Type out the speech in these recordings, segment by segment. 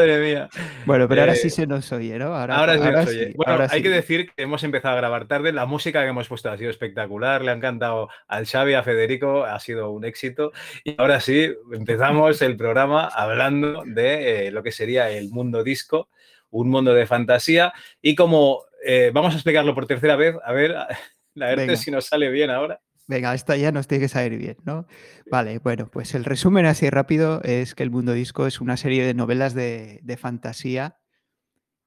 Madre mía. Bueno, pero ahora sí eh, se nos oye, ¿no? Ahora, sí nos oye. bueno, hay que decir que hemos empezado a grabar tarde. La música que hemos puesto ha sido espectacular. Le ha encantado al Xavi, a Federico. Ha sido un éxito. Y ahora sí, empezamos el programa hablando de eh, lo que sería el mundo disco, un mundo de fantasía. Y como eh, vamos a explicarlo por tercera vez, a ver, la ERTE si nos sale bien ahora. Venga, esta ya nos tiene que salir bien, ¿no? Vale, bueno, pues el resumen así rápido es que El Mundo Disco es una serie de novelas de, fantasía,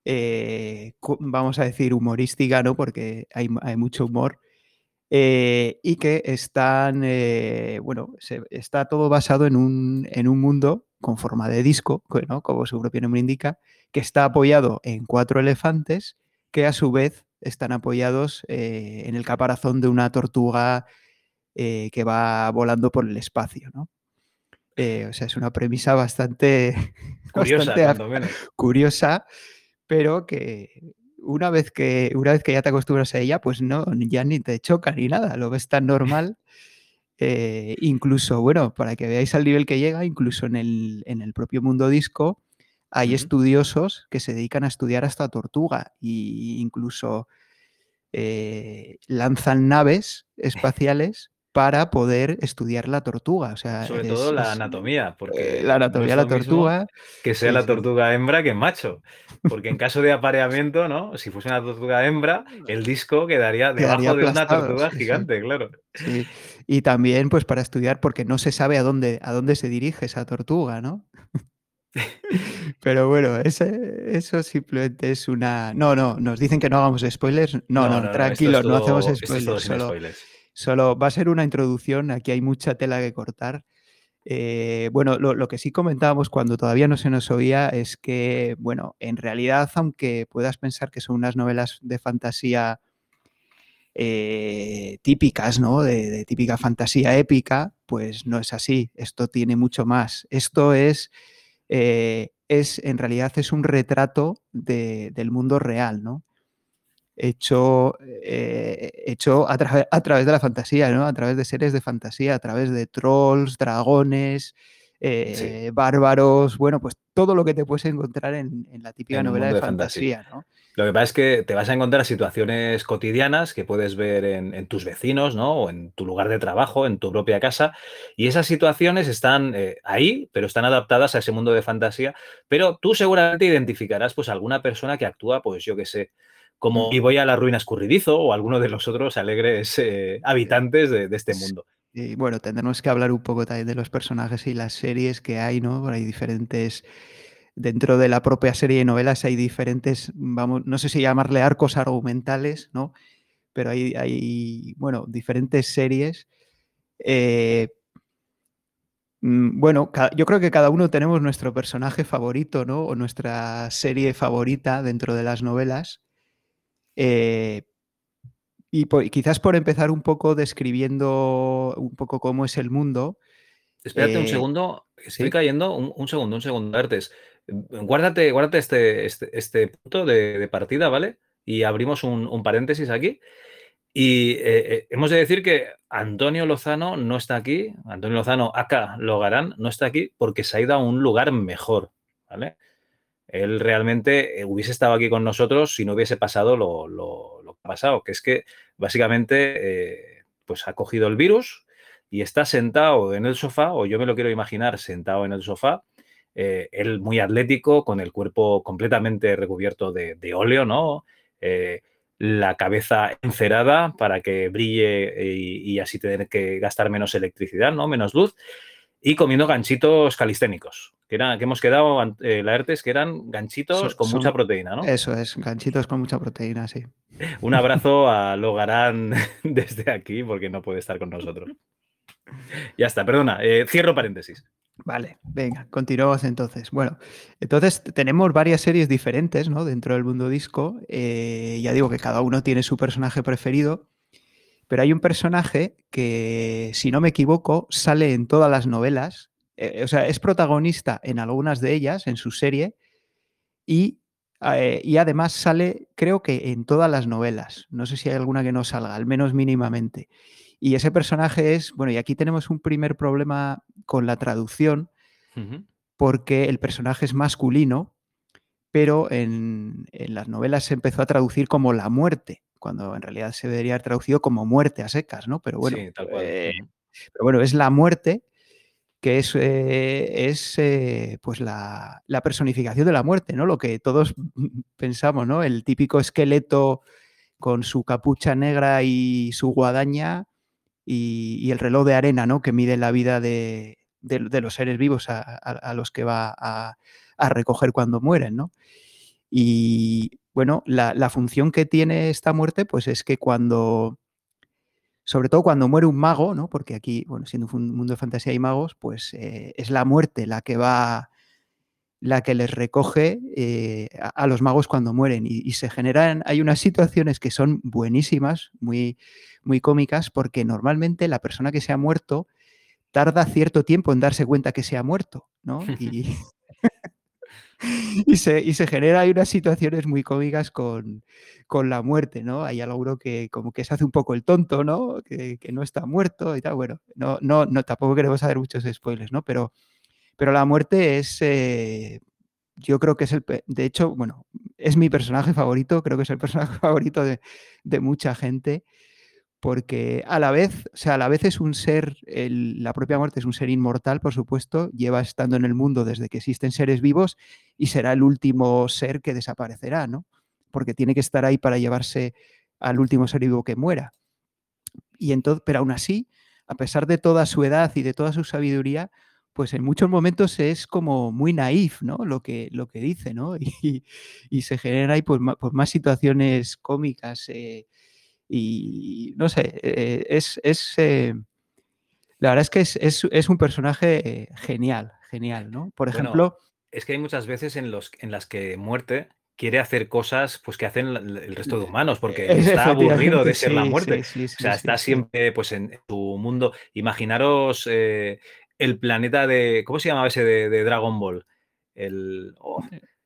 eh, vamos a decir humorística, ¿no? Porque hay, mucho humor. Eh, y que están, eh, bueno, está todo basado en un, en un, mundo con forma de disco, ¿no? como su propio nombre indica, que está apoyado en cuatro elefantes que a su vez están apoyados en el caparazón de una tortuga eh, que va volando por el espacio, ¿no? Eh, o sea, es una premisa bastante curiosa, curiosa, pero que una vez que una vez que ya te acostumbras a ella, pues no, ya ni te choca ni nada, lo ves tan normal. Eh, incluso, bueno, para que veáis al nivel que llega, incluso en el, en el propio mundo disco, hay estudiosos que se dedican a estudiar hasta tortuga e incluso lanzan naves espaciales para poder estudiar la tortuga. O sea, Sobre todo la anatomía, porque eh, la anatomía de la tortuga. Que sea la tortuga hembra que macho. Porque en caso de apareamiento, ¿no? Si fuese una tortuga hembra, el disco quedaría debajo de una tortuga gigante, claro. Y también, pues, para estudiar, porque no se sabe a dónde, a dónde se dirige esa tortuga, ¿no? Pero bueno, ese, eso simplemente es una. No, no, nos dicen que no hagamos spoilers. No, no, tranquilos, no hacemos spoilers. spoilers. Solo va a ser una introducción, aquí hay mucha tela que cortar. Eh, bueno, lo, que sí comentábamos cuando todavía no se nos oía es que, bueno, en realidad, aunque puedas pensar que son unas novelas de fantasía eh, típicas, ¿no? De, típica fantasía épica, pues no es así. Esto tiene mucho más. Esto es, eh, es en realidad, es un retrato del mundo real, ¿no? Hecho, eh, hecho a, a, través de la fantasía, ¿no? A través de series de fantasía, a través de trolls, dragones, eh, bárbaros, bueno, pues todo lo que te puedes encontrar en, la típica novela de, fantasía, ¿no? Lo que pasa es que te vas a encontrar situaciones cotidianas que puedes ver en, tus vecinos, ¿no? O en tu lugar de trabajo, en tu propia casa. Y esas situaciones están eh, ahí, pero están adaptadas a ese mundo de fantasía. Pero tú seguramente identificarás, pues, alguna persona que actúa, pues, yo qué sé, como y voy a la ruina escurridizo o alguno de los otros alegres eh, habitantes de, este mundo. Y bueno, tendremos que hablar un poco también de los personajes y las series que hay, ¿no? Hay diferentes. Dentro de la propia serie de novelas hay diferentes, vamos, no sé si llamarle arcos argumentales, ¿no? Pero hay, hay bueno, diferentes series. Eh, mm, bueno, yo creo que cada uno tenemos nuestro personaje favorito, ¿no? O nuestra serie favorita dentro de las novelas. Eh, y quizás por empezar un poco describiendo un poco cómo es el mundo. Espérate un eh, segundo, estoy cayendo. Un, segundo, un segundo, Artes. Guárdate, guárdate este, este, este punto de, partida, ¿vale? Y abrimos un, paréntesis aquí. Y eh, hemos de decir que Antonio Lozano no está aquí, Antonio Lozano, acá Logarán, no está aquí porque se ha ido a un lugar mejor, ¿vale? Él realmente eh, hubiese estado aquí con nosotros si no hubiese pasado lo, que ha pasado, que es que básicamente eh, pues ha cogido el virus y está sentado en el sofá, o yo me lo quiero imaginar sentado en el sofá, eh, él muy atlético, con el cuerpo completamente recubierto de, óleo, ¿no? la cabeza encerada para que brille y, y, así tener que gastar menos electricidad, ¿no? Menos luz y comiendo ganchitos calisténicos, que, era, que hemos quedado, eh, la ERTES, que eran ganchitos con mucha proteína, ¿no? Eso es, ganchitos con mucha proteína, sí. Un abrazo a Logarán desde aquí, porque no puede estar con nosotros. Ya está, perdona, eh, cierro paréntesis. Vale, venga, continuamos entonces. Bueno, entonces tenemos varias series diferentes, ¿no? Dentro del mundo disco. Eh, ya digo que cada uno tiene su personaje preferido. Pero hay un personaje que, si no me equivoco, sale en todas las novelas. Eh, o sea, es protagonista en algunas de ellas, en su serie, y, eh, y, además sale, creo que en todas las novelas. No sé si hay alguna que no salga, al menos mínimamente. Y ese personaje es, bueno, y aquí tenemos un primer problema con la traducción, porque el personaje es masculino, pero en, las novelas se empezó a traducir como la muerte, cuando en realidad se debería haber traducido como muerte a secas, ¿no? Pero bueno, eh, pero bueno es la muerte que es, eh, es eh, pues la, personificación de la muerte, ¿no? Lo que todos pensamos, ¿no? El típico esqueleto con su capucha negra y su guadaña y, el reloj de arena, ¿no? Que mide la vida de, los seres vivos a, los que va a, recoger cuando mueren, ¿no? Y bueno, la, la, función que tiene esta muerte, pues es que cuando sobre todo cuando muere un mago, ¿no? Porque aquí, bueno, siendo un mundo de fantasía y magos, pues eh, es la muerte la que va, la que les recoge eh, a, los magos cuando mueren. Y, se generan, hay unas situaciones que son buenísimas, muy, muy cómicas, porque normalmente la persona que se ha muerto tarda cierto tiempo en darse cuenta que se ha muerto, ¿no? Y, y, se, y se genera hay unas situaciones muy cómicas con, con la muerte, ¿no? Hay alguno que como que se hace un poco el tonto, ¿no? Que, no está muerto y tal. Bueno, no, no, no, tampoco queremos saber muchos spoilers, ¿no? Pero, pero la muerte es, eh, yo creo que es el, de hecho, bueno, es mi personaje favorito, creo que es el personaje favorito de, de mucha gente porque a la vez, o sea, a la vez es un ser, la propia muerte es un ser inmortal, por supuesto, lleva estando en el mundo desde que existen seres vivos y será el último ser que desaparecerá, ¿no? Porque tiene que estar ahí para llevarse al último ser vivo que muera. Y entonces, pero aún así, a pesar de toda su edad y de toda su sabiduría, pues en muchos momentos es como muy naif, ¿no? Lo que, lo que dice, ¿no? Y, se generan ahí pues, pues más, situaciones cómicas. Eh, y no sé, eh, es, eh, la verdad es que es, un personaje genial, genial, ¿no? Por ejemplo... es que hay muchas veces en, los, en las que muerte quiere hacer cosas pues que hacen el resto de humanos porque está aburrido de ser la muerte. o sea, está siempre pues en tu mundo. Imaginaros eh, el planeta de ¿cómo se llamaba ese de, Dragon Ball? El oh,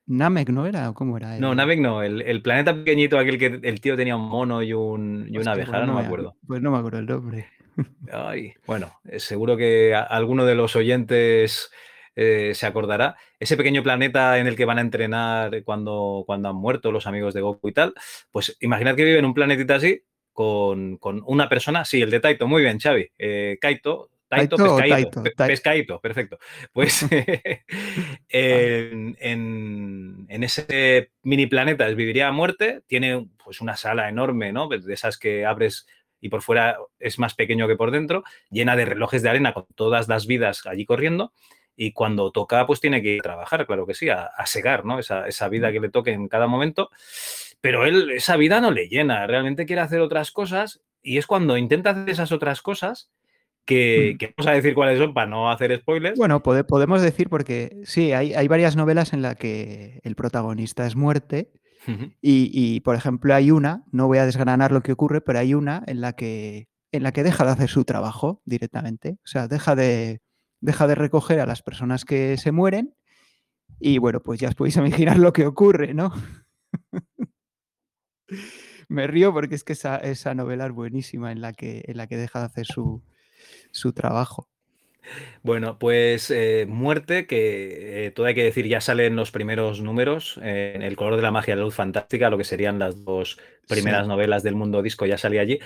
Namek, ¿no era? ¿Cómo era? No, Namek no. El, planeta pequeñito, aquel que el tío tenía un mono y, un, una abeja, no, me acuerdo. Pues no me acuerdo el nombre. Ay, bueno, eh, seguro que alguno de los oyentes eh, se acordará. Ese pequeño planeta en el que van a entrenar cuando, cuando han muerto los amigos de Goku y tal. Pues imaginad que vive en un planetita así, con, una persona. Sí, el de Taito, muy bien, Xavi. Eh, Kaito, Taito, pescadito, pescadito, perfecto. Pues en, ese mini planeta viviría a muerte, tiene pues una sala enorme, ¿no? De esas que abres y por fuera es más pequeño que por dentro, llena de relojes de arena con todas las vidas allí corriendo. Y cuando toca, pues tiene que ir a trabajar, claro que sí, a, a segar, ¿no? Esa, esa vida que le toque en cada momento. Pero él, esa vida no le llena, realmente quiere hacer otras cosas y es cuando intenta hacer esas otras cosas que, mm. vamos a decir cuáles son para no hacer spoilers. Bueno, podemos decir porque sí, hay, varias novelas en las que el protagonista es muerte y, por ejemplo, hay una, no voy a desgranar lo que ocurre, pero hay una en la que, en la que deja de hacer su trabajo directamente, o sea, deja de, deja de recoger a las personas que se mueren y bueno, pues ya os podéis imaginar lo que ocurre, ¿no? Me río porque es que esa, esa novela es buenísima en la que, en la que deja de hacer su, su trabajo. Bueno, pues eh, Muerte, que eh, todo hay que decir, ya salen los primeros números, eh, en El color de la magia de la luz fantástica, lo que serían las dos primeras novelas del mundo disco, ya salía allí.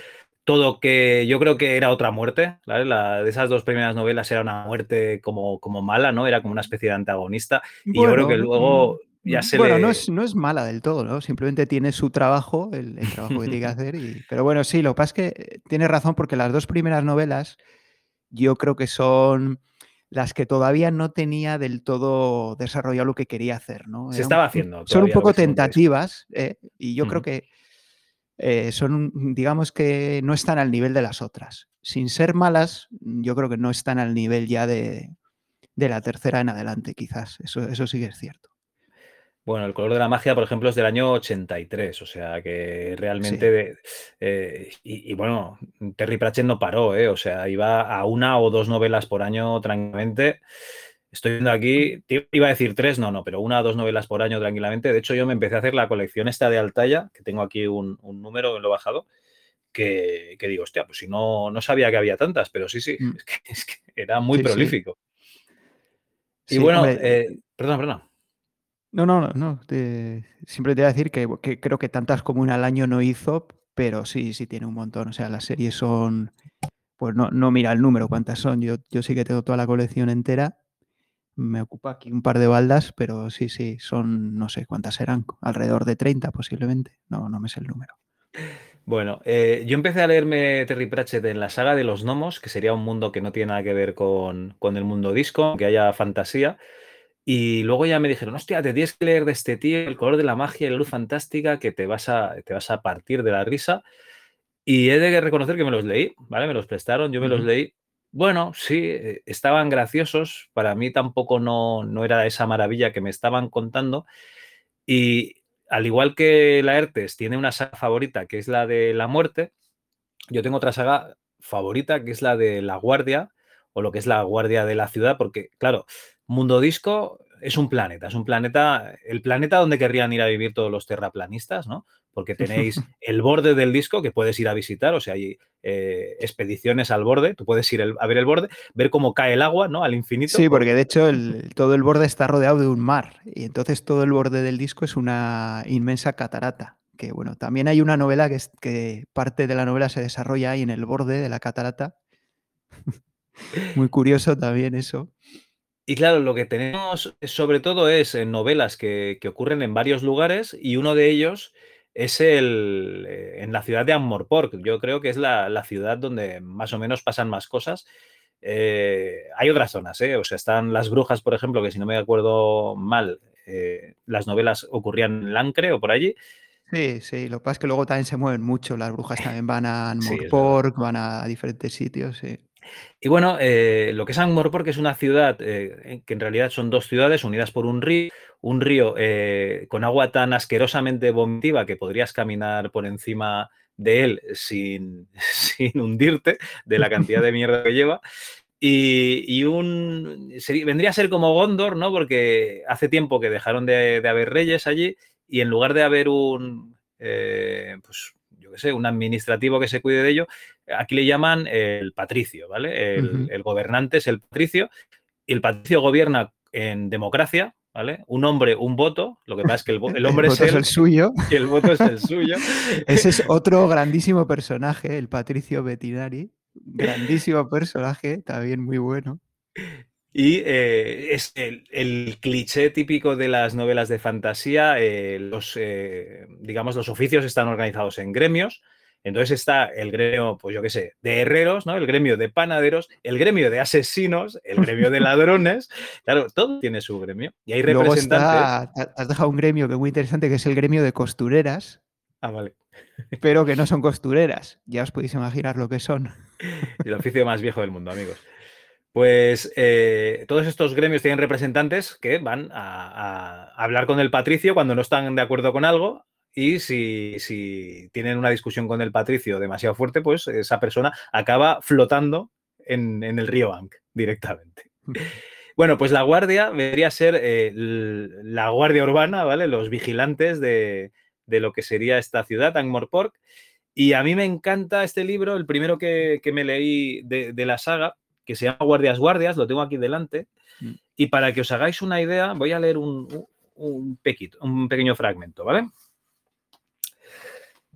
Todo que yo creo que era otra muerte, La, de esas dos primeras novelas era una muerte como, como mala, ¿no? Era como una especie de antagonista. y yo creo que luego mm, ya se bueno, no, es, no es mala del todo, ¿no? Simplemente tiene su trabajo, el, trabajo que tiene que hacer. pero bueno, sí, lo que pasa es que tiene razón porque las dos primeras novelas yo creo que son las que todavía no tenía del todo desarrollado lo que quería hacer, ¿no? Se estaba haciendo. Son un poco tentativas eh, y yo creo que eh, son, digamos que no están al nivel de las otras. Sin ser malas, yo creo que no están al nivel ya de, de la tercera en adelante, quizás. Eso, eso sí que es cierto. Bueno, el color de la magia, por ejemplo, es del año 83, o sea que realmente, eh, y, bueno, Terry Pratchett no paró, ¿eh? o sea, iba a una o dos novelas por año tranquilamente. Estoy viendo aquí, iba a decir tres, no, no, pero una o dos novelas por año tranquilamente. De hecho, yo me empecé a hacer la colección esta de Altaya, que tengo aquí un, número en lo bajado, que, digo, hostia, pues si no, no sabía que había tantas, pero sí, sí, mm. es, que, era muy prolífico. Y bueno, eh, perdón, perdón. No, no, no. siempre te voy a decir que, creo que tantas como una al año no hizo, pero sí, sí tiene un montón. O sea, las series son. Pues no, no mira el número, cuántas son. Yo, yo sí que tengo toda la colección entera. Me ocupa aquí un par de baldas, pero sí, sí, son, no sé cuántas serán, alrededor de 30 posiblemente. No, no me sé el número. Bueno, eh, yo empecé a leerme Terry Pratchett en la saga de los gnomos, que sería un mundo que no tiene nada que ver con, con el mundo disco, que haya fantasía. Y luego ya me dijeron, hostia, te tienes que leer de este tío, el color de la magia y la luz fantástica, que te vas a, te vas a partir de la risa. Y he de reconocer que me los leí, ¿vale? Me los prestaron, yo me los leí. Bueno, sí, eh, estaban graciosos. Para mí tampoco no, no era esa maravilla que me estaban contando. Y al igual que Laertes tiene una saga favorita, que es la de la muerte, yo tengo otra saga favorita, que es la de la guardia, o lo que es la guardia de la ciudad, porque, claro, Mundo Disco es un planeta, es un planeta, el planeta donde querrían ir a vivir todos los terraplanistas, ¿no? Porque tenéis el borde del disco que puedes ir a visitar, o sea, hay eh, expediciones al borde, tú puedes ir a ver el borde, ver cómo cae el agua, ¿no? Al infinito. Sí, porque de hecho todo el borde está rodeado de un mar y entonces todo el borde del disco es una inmensa catarata. Que bueno, también hay una novela que, es, que parte de la novela se desarrolla ahí en el borde de la catarata. Muy curioso también eso. Y claro, lo que tenemos sobre todo es en novelas que, que ocurren en varios lugares y uno de ellos es el, eh, en la ciudad de Ammorpork. Yo creo que es la, ciudad donde más o menos pasan más cosas. Eh, hay otras zonas, ¿eh? O sea, están las brujas, por ejemplo, que si no me acuerdo mal, eh, las novelas ocurrían en Lancre o por allí. Sí, sí, lo que pasa es que luego también se mueven mucho, las brujas también van a Ammorpork, van a diferentes sitios, sí. Y bueno, lo que es Ammorpork es una ciudad que en realidad son dos ciudades unidas por un río, un río eh, con agua tan asquerosamente vomitiva que podrías caminar por encima de él sin, hundirte de la cantidad de mierda que lleva. Y, un vendría a ser como Gondor, ¿no? Porque hace tiempo que dejaron de, haber reyes allí y en lugar de haber un, eh, pues, yo qué sé, un administrativo que se cuide de ello, aquí le llaman el patricio, ¿vale? El, el gobernante es el patricio y el patricio gobierna en democracia, ¿vale? Un hombre, un voto, lo que pasa es que el, hombre es, el, suyo y el voto es el suyo. Ese es otro grandísimo personaje, el Patricio Bettinari, grandísimo personaje, también muy bueno. Y eh, es el, cliché típico de las novelas de fantasía, eh, los, eh, digamos, los oficios están organizados en gremios, entonces está el gremio, pues yo qué sé, de herreros, ¿no? El gremio de panaderos, el gremio de asesinos, el gremio de ladrones. Claro, todo tiene su gremio. Y hay representantes. Luego has dejado un gremio que es muy interesante, que es el gremio de costureras. Ah, vale. Pero que no son costureras. Ya os podéis imaginar lo que son. El oficio más viejo del mundo, amigos. Pues eh, todos estos gremios tienen representantes que van a, hablar con el patricio cuando no están de acuerdo con algo, y si, tienen una discusión con el Patricio demasiado fuerte, pues esa persona acaba flotando en, el río Bank directamente. Bueno, pues la guardia debería ser eh, la guardia urbana, ¿vale? Los vigilantes de, lo que sería esta ciudad, Angmorpork. Y a mí me encanta este libro, el primero que, me leí de, la saga, que se llama Guardias Guardias, lo tengo aquí delante. Mm. Y para que os hagáis una idea, voy a leer un, un, pequito, un pequeño fragmento, ¿vale?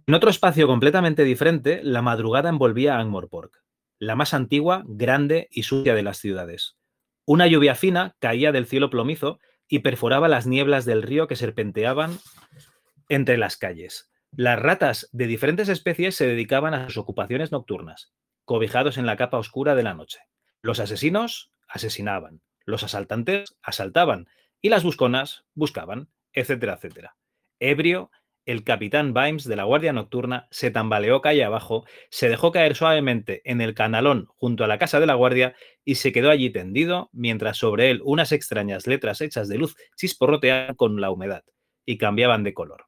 En otro espacio completamente diferente, la madrugada envolvía a Angmorpork, la más antigua, grande y sucia de las ciudades. Una lluvia fina caía del cielo plomizo y perforaba las nieblas del río que serpenteaban entre las calles. Las ratas de diferentes especies se dedicaban a sus ocupaciones nocturnas, cobijados en la capa oscura de la noche. Los asesinos asesinaban, los asaltantes asaltaban y las busconas buscaban, etcétera, etcétera. Ebrio, el capitán Vimes de la Guardia Nocturna se tambaleó calle abajo, se dejó caer suavemente en el canalón junto a la casa de la Guardia y se quedó allí tendido mientras sobre él unas extrañas letras hechas de luz chisporroteaban con la humedad y cambiaban de color.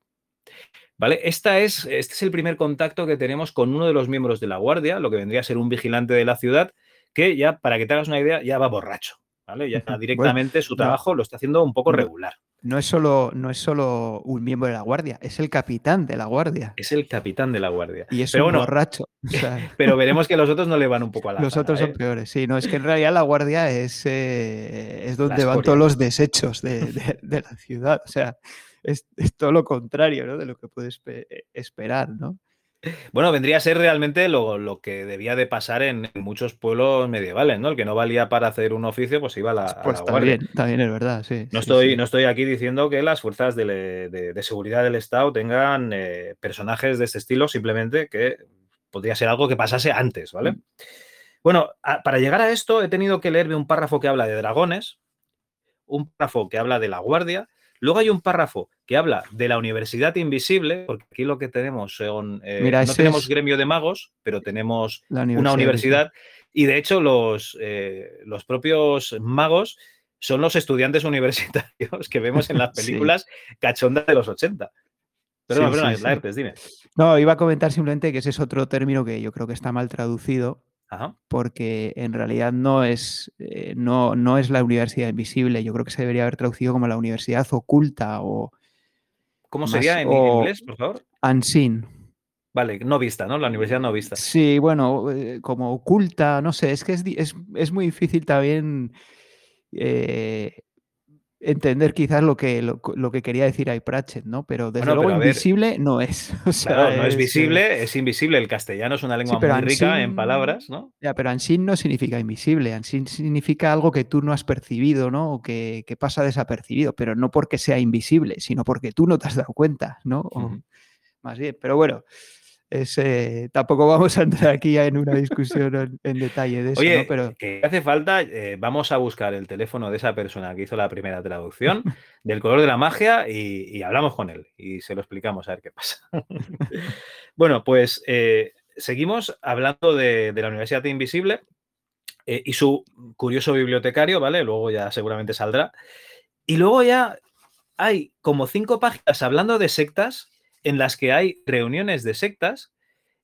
¿Vale? Esta es, este es el primer contacto que tenemos con uno de los miembros de la Guardia, lo que vendría a ser un vigilante de la ciudad, que ya, para que te hagas una idea, ya va borracho. ¿vale? Ya directamente su trabajo lo está haciendo un poco regular. No es, solo, no es solo un miembro de la guardia, es el capitán de la guardia. Es el capitán de la guardia. Y es un borracho. pero veremos que los otros no le van un poco a la Los otros son ¿eh? peores, sí. No, es que en realidad la guardia es, eh, es donde van todos los desechos de, la ciudad. O sea, es, todo lo contrario ¿no? de lo que puedes esperar, ¿no? Bueno, vendría a ser realmente lo, que debía de pasar en, muchos pueblos medievales, ¿no? El que no valía para hacer un oficio, pues iba a la, pues También, también es verdad, sí. No, estoy, no estoy aquí diciendo que las fuerzas de, seguridad del Estado tengan eh, personajes de este estilo, simplemente que podría ser algo que pasase antes, ¿vale? Mm. Bueno, para llegar a esto he tenido que leerme un párrafo que habla de dragones, un párrafo que habla de la guardia Luego hay un párrafo que habla de la Universidad Invisible, porque aquí lo que tenemos son. Eh, no tenemos gremio de magos, pero tenemos una universidad. Y de hecho, los, eh, los propios magos son los estudiantes universitarios que vemos en las películas cachondas de los 80. Pero no, pero dime. No, iba a comentar simplemente que ese es otro término que yo creo que está mal traducido porque en realidad no es, eh, no, no es la universidad invisible. Yo creo que se debería haber traducido como la universidad oculta o. ¿Cómo sería en inglés, por favor? Unseen. Vale, no vista, ¿no? La universidad no vista. Sí, bueno, eh, como oculta, no sé, es que es, es, es muy difícil también eh, entender quizás lo que, lo, que quería decir ahí Pratchett, ¿no? Pero desde luego invisible no es. no es visible, es invisible. El castellano es una lengua muy rica en palabras, ¿no? Ya, pero Ansin no significa invisible. Ansin significa algo que tú no has percibido, ¿no? O que, pasa desapercibido, pero no porque sea invisible, sino porque tú no te has dado cuenta, ¿no? Más bien, pero bueno. Eh, tampoco vamos a entrar aquí en una discusión en, detalle de eso, Oye, Pero que hace falta, eh, vamos a buscar el teléfono de esa persona que hizo la primera traducción del color de la magia y, hablamos con él y se lo explicamos a ver qué pasa. bueno, pues eh, seguimos hablando de, la Universidad Invisible y su curioso bibliotecario, ¿vale? Luego ya seguramente saldrá. Y luego ya hay como cinco páginas hablando de sectas en las que hay reuniones de sectas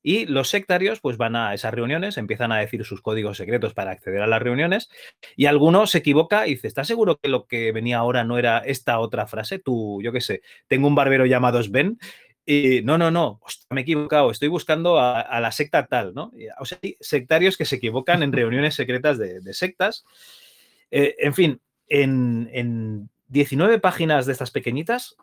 y los sectarios pues van a esas reuniones, empiezan a decir sus códigos secretos para acceder a las reuniones y alguno se equivoca y dice, ¿estás seguro que lo que venía ahora no era esta otra frase? Tú, yo qué sé, tengo un barbero llamado Sven y no, no, no, me he equivocado, estoy buscando a, la secta tal, ¿no? O sea, hay sectarios que se equivocan en reuniones secretas de, sectas. Eh, en fin, en, en 19 páginas de estas pequeñitas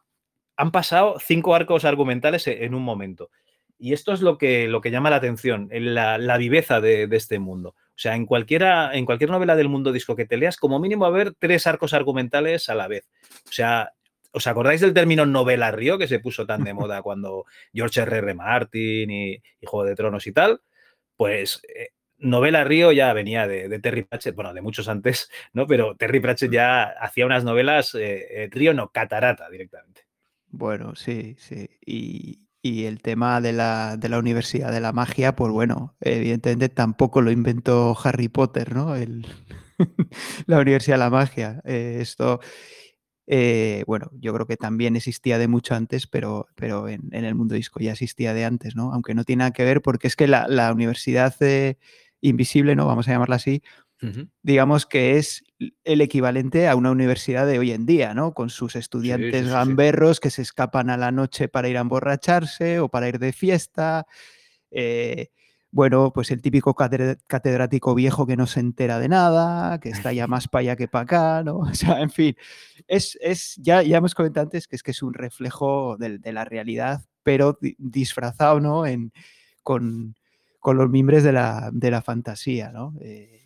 han pasado cinco arcos argumentales e, en un momento. Y esto es lo que, lo que llama la atención, la, la viveza de, este mundo. O sea, en, cualquiera, en cualquier novela del mundo disco que te leas, como mínimo va a haber tres arcos argumentales a la vez. O sea, ¿os acordáis del término novela río que se puso tan de moda cuando George R. R. Martin y, Juego de Tronos y tal? Pues eh, novela río ya venía de, Terry Pratchett, bueno, de muchos antes, ¿no? Pero Terry Pratchett ya hacía unas novelas, eh, eh, río no, catarata directamente. Bueno, sí, sí. Y, el tema de la, de la, Universidad de la Magia, pues bueno, evidentemente tampoco lo inventó Harry Potter, ¿no? El, la Universidad de la Magia. Eh, esto, eh, bueno, yo creo que también existía de mucho antes, pero, pero en, el mundo disco ya existía de antes, ¿no? Aunque no tiene nada que ver porque es que la, la Universidad Invisible, ¿no? Vamos a llamarla así, digamos que es el equivalente a una universidad de hoy en día, ¿no? Con sus estudiantes gamberros que se escapan a la noche para ir a emborracharse o para ir de fiesta. Eh, bueno, pues el típico catedrático viejo que no se entera de nada, que está ya más para allá que para acá, ¿no? O sea, en fin, es, ya, ya hemos comentado antes que es que es un reflejo de, la realidad, pero disfrazado, ¿no? En, con, los mimbres de la, de la fantasía, ¿no? Eh,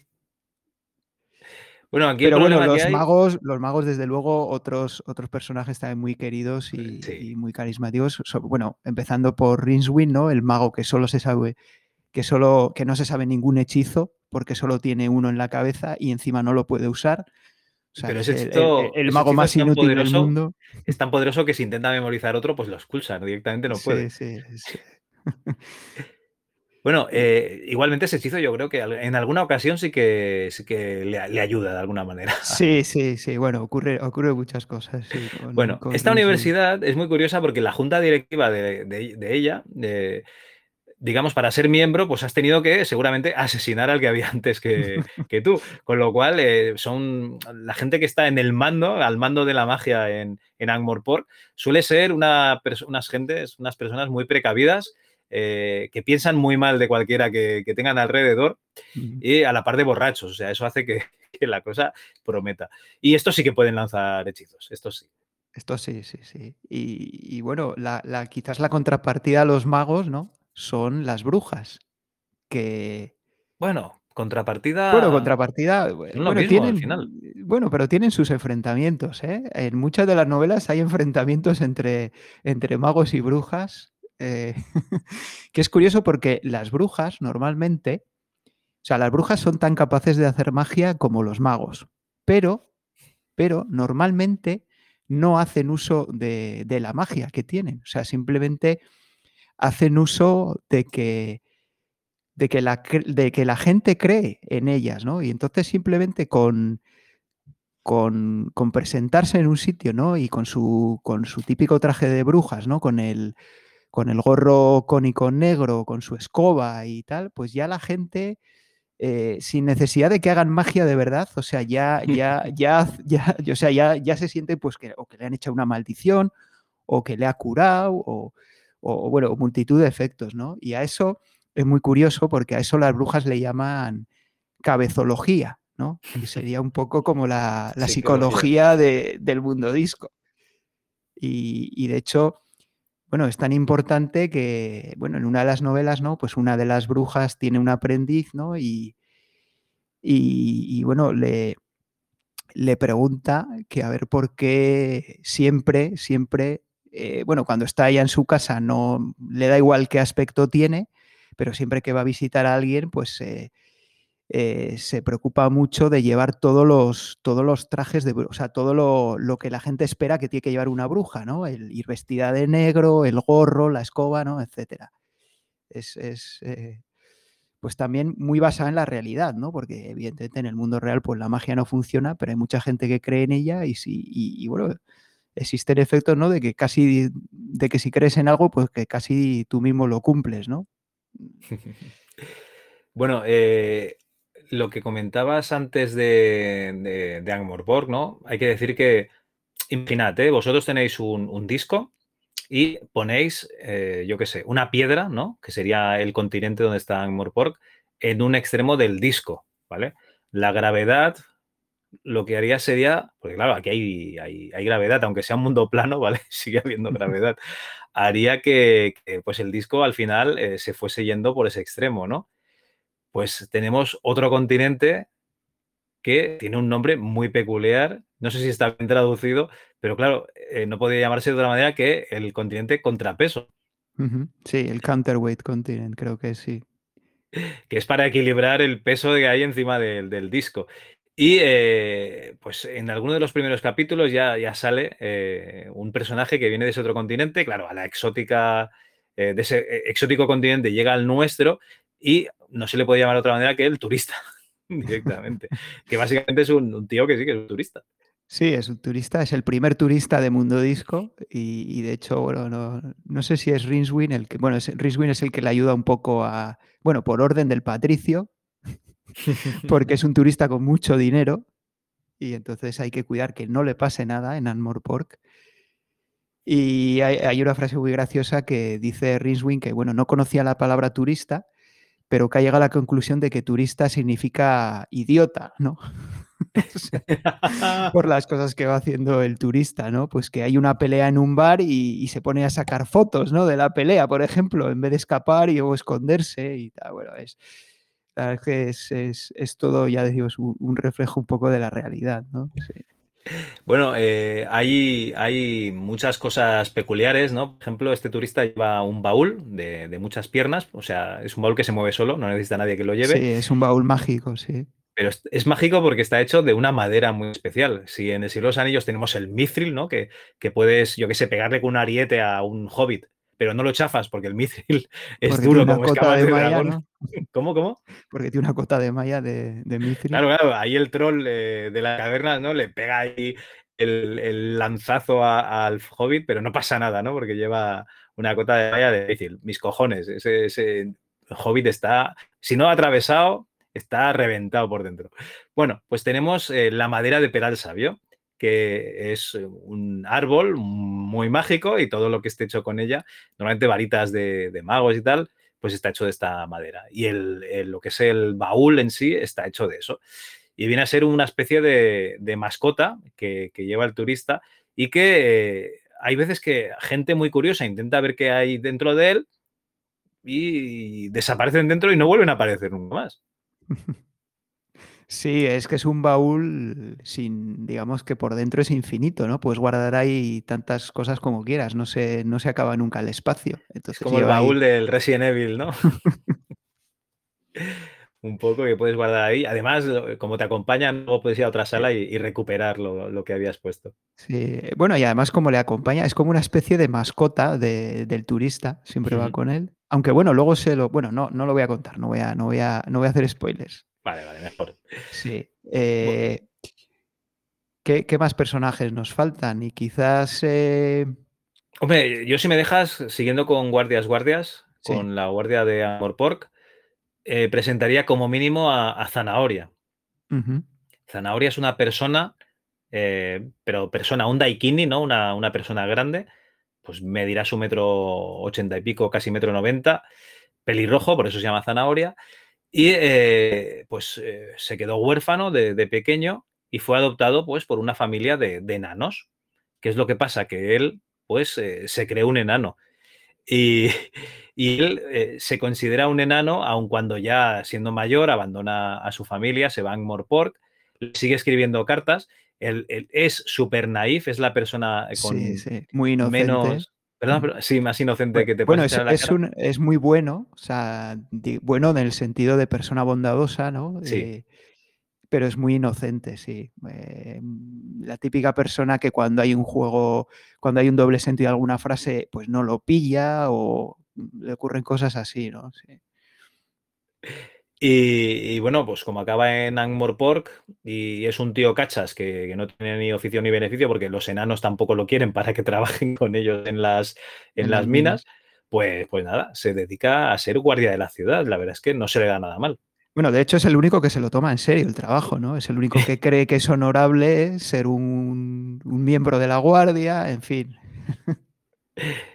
bueno, aquí Pero bueno, los magos, los magos, desde luego, otros, otros personajes también muy queridos y, muy carismáticos. bueno, empezando por Rinswin, ¿no? El mago que solo se sabe, que solo, que no se sabe ningún hechizo, porque solo tiene uno en la cabeza y encima no lo puede usar. Pero ese hechizo, el, mago más inútil del mundo. Es tan poderoso que si intenta memorizar otro, pues lo expulsa, directamente no puede. Sí, sí, sí. Bueno, eh, igualmente ese hechizo yo creo que en alguna ocasión sí que, sí que le, ayuda de alguna manera. Sí, sí, sí. Bueno, ocurre, ocurre muchas cosas. bueno, esta universidad es muy curiosa porque la junta directiva de, ella digamos, para ser miembro, pues has tenido que seguramente asesinar al que había antes que, tú. Con lo cual, eh, son la gente que está en el mando, al mando de la magia en, en Angmorpork, suele ser una, unas gentes, unas personas muy precavidas. Eh, que piensan muy mal de cualquiera que, tengan alrededor y a la par de borrachos. O sea, eso hace que, la cosa prometa. Y estos sí que pueden lanzar hechizos, estos sí. Esto sí, sí, sí. Y, bueno, la, quizás la contrapartida a los magos, ¿no? son las brujas, que... Bueno, contrapartida... Bueno, contrapartida... Bueno, tienen, bueno, pero tienen sus enfrentamientos. ¿eh? En muchas de las novelas hay enfrentamientos entre, entre magos y brujas, eh, que es curioso porque las brujas normalmente, o sea, las brujas son tan capaces de hacer magia como los magos, pero, pero normalmente no hacen uso de, de la magia que tienen, o sea, simplemente hacen uso de que, de que, la, de que la gente cree en ellas, ¿no? Y entonces simplemente con, con, presentarse en un sitio, ¿no? Y con su, con su típico traje de brujas, ¿no? Con el, con el gorro cónico negro, con su escoba y tal, pues ya la gente... Eh, sin necesidad de que hagan magia de verdad, o sea, ya, ya, ya, ya, o sea, ya, ya se siente pues que, o que le han echado una maldición, o que le ha curado, o, o, bueno, multitud de efectos, ¿no? Y a eso es muy curioso porque a eso las brujas le llaman cabezología, ¿no? Que sería un poco como la, psicología del mundo disco. Y, de hecho, bueno, es tan importante que, bueno, en una de las novelas, ¿no? Pues una de las brujas tiene un aprendiz, ¿no? Y, y, bueno, le, le pregunta que a ver por qué siempre, siempre eh, bueno, cuando está allá en su casa no le da igual qué aspecto tiene, pero siempre que va a visitar a alguien, pues eh, eh, se preocupa mucho de llevar todos los, todos los trajes de o sea, todo lo, que la gente espera que tiene que llevar una bruja, ¿no? El ir vestida de negro, el gorro, la escoba, ¿no? Etcétera. Es, pues también muy basada en la realidad, ¿no? Porque evidentemente en el mundo real pues la magia no funciona, pero hay mucha gente que cree en ella y, sí, y bueno, existen efectos, ¿no? De que casi, de que si crees en algo, pues que casi tú mismo lo cumples, ¿no? bueno, eh, lo que comentabas antes de, de, Angmorborg, ¿no? Hay que decir que, imagínate, vosotros tenéis un, disco y ponéis, eh, yo qué sé, una piedra, ¿no? Que sería el continente donde está Angmorborg, en un extremo del disco, ¿vale? La gravedad lo que haría sería, porque claro, aquí hay, hay, gravedad, aunque sea un mundo plano, ¿vale? Sigue habiendo gravedad. haría que, pues el disco al final eh, se fuese yendo por ese extremo, ¿no? Pues tenemos otro continente que tiene un nombre muy peculiar, no sé si está bien traducido, pero claro, eh, no podría llamarse de otra manera que el continente contrapeso. Sí, el counterweight continent, creo que sí. Que es para equilibrar el peso que hay encima del, del disco. Y eh, pues en alguno de los primeros capítulos ya, ya sale eh, un personaje que viene de ese otro continente, claro, a la exótica, eh, de ese exótico continente llega al nuestro y no se le puede llamar de otra manera que el turista directamente, que básicamente es un, tío que sí que es un turista. Sí, es un turista, es el primer turista de Mundo Disco y, de hecho, bueno, no, no, sé si es Rinswin el que, bueno, Rinswin es el que le ayuda un poco a, bueno, por orden del patricio, porque es un turista con mucho dinero y entonces hay que cuidar que no le pase nada en Anmore Pork. Y hay, una frase muy graciosa que dice Rinswin que, bueno, no conocía la palabra turista, pero que ha llegado a la conclusión de que turista significa idiota, ¿no? por las cosas que va haciendo el turista, ¿no? Pues que hay una pelea en un bar y, se pone a sacar fotos, ¿no? De la pelea, por ejemplo, en vez de escapar y o esconderse y tal. Bueno, es, la verdad que es, todo, ya decimos, un, reflejo un poco de la realidad, ¿no? Bueno, eh, hay, hay muchas cosas peculiares, ¿no? Por ejemplo, este turista lleva un baúl de, muchas piernas, o sea, es un baúl que se mueve solo, no necesita nadie que lo lleve. Sí, es un baúl mágico, sí. Pero es, mágico porque está hecho de una madera muy especial. Si en el Siglo de los Anillos tenemos el mithril, ¿no? Que, que puedes, yo qué sé, pegarle con un ariete a un hobbit pero no lo chafas porque el mithril es duro como escamas de, dragón. ¿Cómo, cómo? Porque tiene una cota de malla de, de mithril. Claro, claro, ahí el troll eh, de la caverna, ¿no? Le pega ahí el, lanzazo al hobbit, pero no pasa nada, ¿no? Porque lleva una cota de malla difícil. Mis cojones, ese, ese Hobbit está, si no atravesado, está reventado por dentro. Bueno, pues tenemos eh, la madera de peral sabio, que es un árbol muy mágico y todo lo que esté hecho con ella, normalmente varitas de, magos y tal, pues está hecho de esta madera. Y el, lo que es el baúl en sí está hecho de eso. Y viene a ser una especie de, mascota que, lleva el turista y que eh, hay veces que gente muy curiosa intenta ver qué hay dentro de él y desaparecen dentro y no vuelven a aparecer nunca más. Sí, es que es un baúl sin, digamos que por dentro es infinito, ¿no? Puedes guardar ahí tantas cosas como quieras, no se, no se acaba nunca el espacio. Entonces, es como el baúl del Resident Evil, ¿no? un poco que puedes guardar ahí. Además, como te acompañan, luego puedes ir a otra sala y, recuperar lo, que habías puesto. Sí, bueno, y además como le acompaña, es como una especie de mascota del turista, siempre va con él. Aunque bueno, luego se lo, bueno, no, no lo voy a contar, no voy a, no voy a, no voy a hacer spoilers. Vale, vale, mejor. Sí. Eh, ¿qué, más personajes nos faltan? Y quizás... Eh, Hombre, yo si me dejas, siguiendo con Guardias Guardias, con la guardia de Amor Pork, eh, presentaría como mínimo a, Zanahoria. Zanahoria es una persona, pero persona, un daikini, ¿no? Una, persona grande, pues medirá su metro ochenta y pico, casi metro noventa, pelirrojo, por eso se llama Zanahoria, y eh, pues se quedó huérfano de, pequeño y fue adoptado pues por una familia de, de enanos. ¿Qué es lo que pasa? Que él pues se creó un enano. Y, y él eh, se considera un enano, aun cuando ya siendo mayor abandona a su familia, se va a Morport, sigue escribiendo cartas. Él, es súper naif, es la persona con muy inocente. menos. Perdón, sí, más inocente que te Bueno, es, es, es, muy bueno, o sea, bueno en el sentido de persona bondadosa, ¿no? Sí. Eh, pero es muy inocente, sí. Eh, la típica persona que cuando hay un juego, cuando hay un doble sentido de alguna frase, pues no lo pilla o le ocurren cosas así, ¿no? Sí. Y, bueno, pues como acaba en Angmor Pork y es un tío cachas que, no tiene ni oficio ni beneficio porque los enanos tampoco lo quieren para que trabajen con ellos en las, en, las minas, pues, pues nada, se dedica a ser guardia de la ciudad. La verdad es que no se le da nada mal. Bueno, de hecho es el único que se lo toma en serio el trabajo, ¿no? Es el único que cree que es honorable ser un, miembro de la guardia, en fin.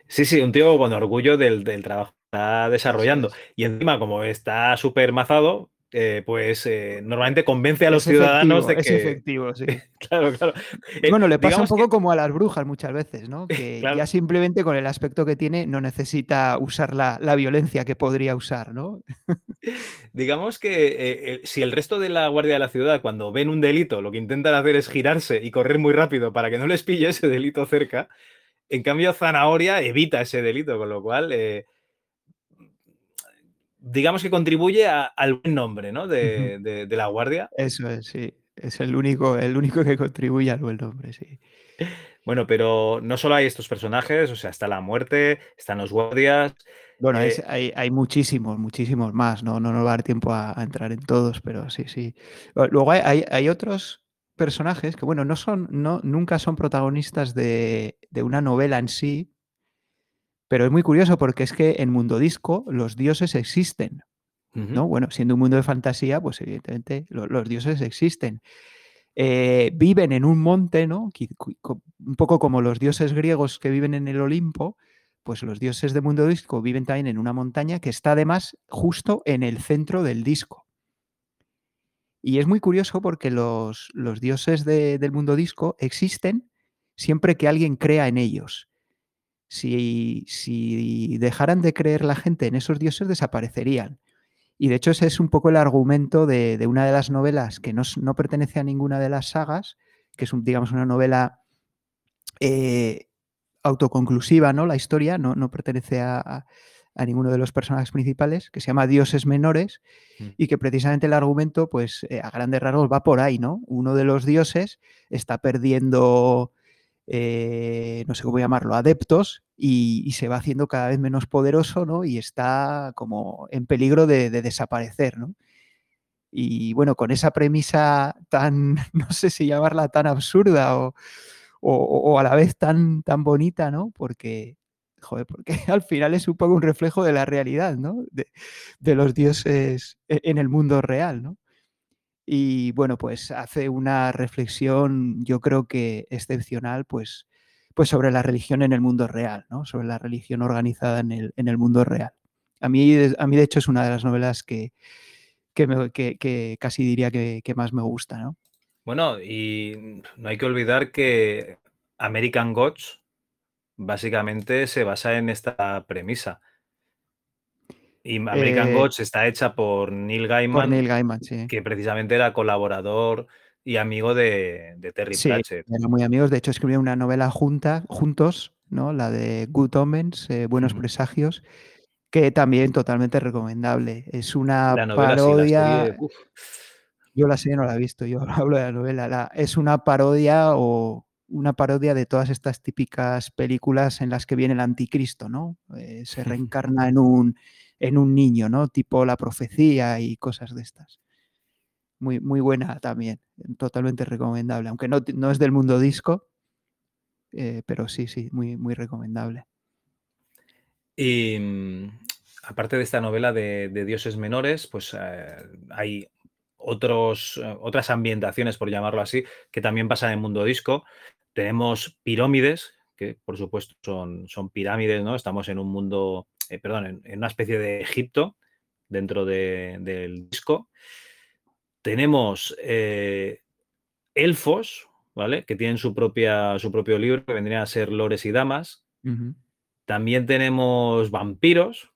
Sí, sí, un tío con orgullo del, trabajo que está desarrollando. Y encima, como está súper mazado, eh, pues eh, normalmente convence a los ciudadanos de que. Es efectivo, sí. claro, claro. Eh, bueno, le pasa un poco como a las brujas muchas veces, ¿no? Que ya simplemente con el aspecto que tiene no necesita usar la, la violencia que podría usar, ¿no? Digamos que si el resto de la Guardia de la Ciudad, cuando ven un delito, lo que intentan hacer es girarse y correr muy rápido para que no les pille ese delito cerca, en cambio Zanahoria evita ese delito, con lo cual, digamos que contribuye al buen nombre ¿no? de, la Guardia. Eso es, sí. Es el único, el único que contribuye al buen nombre, sí. Bueno, pero no solo hay estos personajes, o sea, está la muerte, están los guardias, bueno, eh, hay, muchísimos, muchísimos más, no, no nos va a dar tiempo a, entrar en todos, pero sí, sí. Luego hay, otros personajes que, bueno, no son, no, nunca son protagonistas de, una novela en sí, pero es muy curioso porque es que en Mundo Disco los dioses existen, ¿no? Bueno, siendo un mundo de fantasía, pues evidentemente los, dioses existen. Eh, viven en un monte, ¿no? Un poco como los dioses griegos que viven en el Olimpo, pues los dioses de mundo disco viven también en una montaña que está además justo en el centro del disco. Y es muy curioso porque los, los dioses del mundo disco existen siempre que alguien crea en ellos. Si, si, dejaran de creer la gente en esos dioses, desaparecerían. Y de hecho ese es un poco el argumento de, una de las novelas que no, pertenece a ninguna de las sagas, que es, un, digamos, una novela eh, autoconclusiva, ¿no? La historia no, no pertenece a, ninguno de los personajes principales, que se llama Dioses Menores, mm. y que precisamente el argumento, pues eh, a grandes rasgos va por ahí, ¿no? Uno de los dioses está perdiendo, eh, no sé cómo llamarlo, adeptos, y, se va haciendo cada vez menos poderoso, ¿no? Y está como en peligro de, de desaparecer, ¿no? Y bueno, con esa premisa tan, no sé si llamarla tan absurda o, o, a la vez tan, tan bonita, ¿no? Porque joder, porque al final es un poco un reflejo de la realidad, ¿no? De, de los dioses e, en el mundo real, ¿no? Y bueno, pues hace una reflexión, yo creo que excepcional, pues, pues sobre la religión en el mundo real, ¿no? Sobre la religión organizada en el, en el mundo real. A mí, a mí, de hecho, es una de las novelas que, que, que, casi diría que, que, más me gusta, ¿no? Bueno, y no hay que olvidar que American Gods básicamente se basa en esta premisa. Y American Eh, Gods está hecha por Neil por Gaiman, Neil Gaiman, sí. que precisamente era colaborador y amigo de, de Terry Sí, Pratchett. eran muy amigos. De hecho, escribieron una novela junta, juntos, ¿no? La de Good Omens, eh, Buenos. Presagios, que también totalmente recomendable. Es una La novela sí, la serie, parodia. Yo la serie no la he visto, yo hablo de la novela. La, es una parodia o una parodia de todas estas típicas películas en las que viene el anticristo, ¿no? Eh, se reencarna en un, en un niño, ¿no? Tipo la profecía y cosas de estas. Muy, muy buena también, totalmente recomendable. Aunque no, no es del mundo disco, eh, pero sí, sí, muy, muy recomendable. Y mm, aparte de esta novela de, de dioses menores, pues eh, hay otros, eh, otras ambientaciones, por llamarlo así, que también pasan en mundo disco. Tenemos pirámides, que por supuesto son, son pirámides, ¿no? Estamos en un mundo, eh, perdón, en, en, una especie de Egipto dentro de, del disco. Tenemos eh, elfos, ¿vale? Que tienen su, propia, su propio libro, que vendrían a ser lores y damas. Uh -huh. También tenemos vampiros.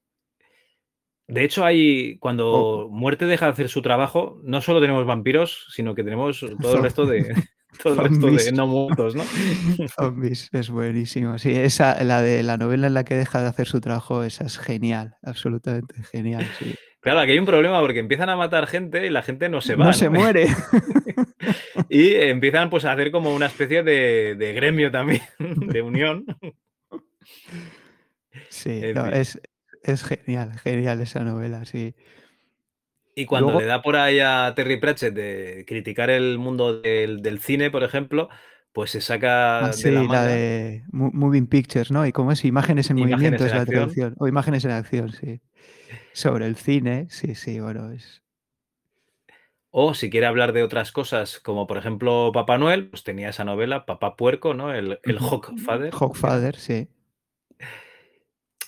De hecho, hay cuando Oh. muerte deja de hacer su trabajo, no solo tenemos vampiros, sino que tenemos todo el resto de todo el resto de no muertos, ¿no? Zombies, es buenísimo. Sí, esa, la de la novela en la que deja de hacer su trabajo, esa es genial, absolutamente genial, sí. Claro, aquí hay un problema porque empiezan a matar gente y la gente no se va. No ¿no? se muere. y empiezan pues a hacer como una especie de, de gremio también, de unión. Sí, no, es genial, genial esa novela, sí. Y cuando Luego- le da por ahí a Terry Pratchett de criticar el mundo del, del cine, por ejemplo, pues se saca Ah, de sí, la la, manga de Mo- Moving Pictures, ¿no? ¿Y cómo es? Imágenes en Imágenes movimiento en es la acción. traducción. O imágenes en acción, sí. Sobre el cine, sí, sí, bueno, es... O si quiere hablar de otras cosas, como por ejemplo Papá Noel, pues tenía esa novela, Papá Puerco, ¿no? El, el. Hawkfather. Hawkfather, sí.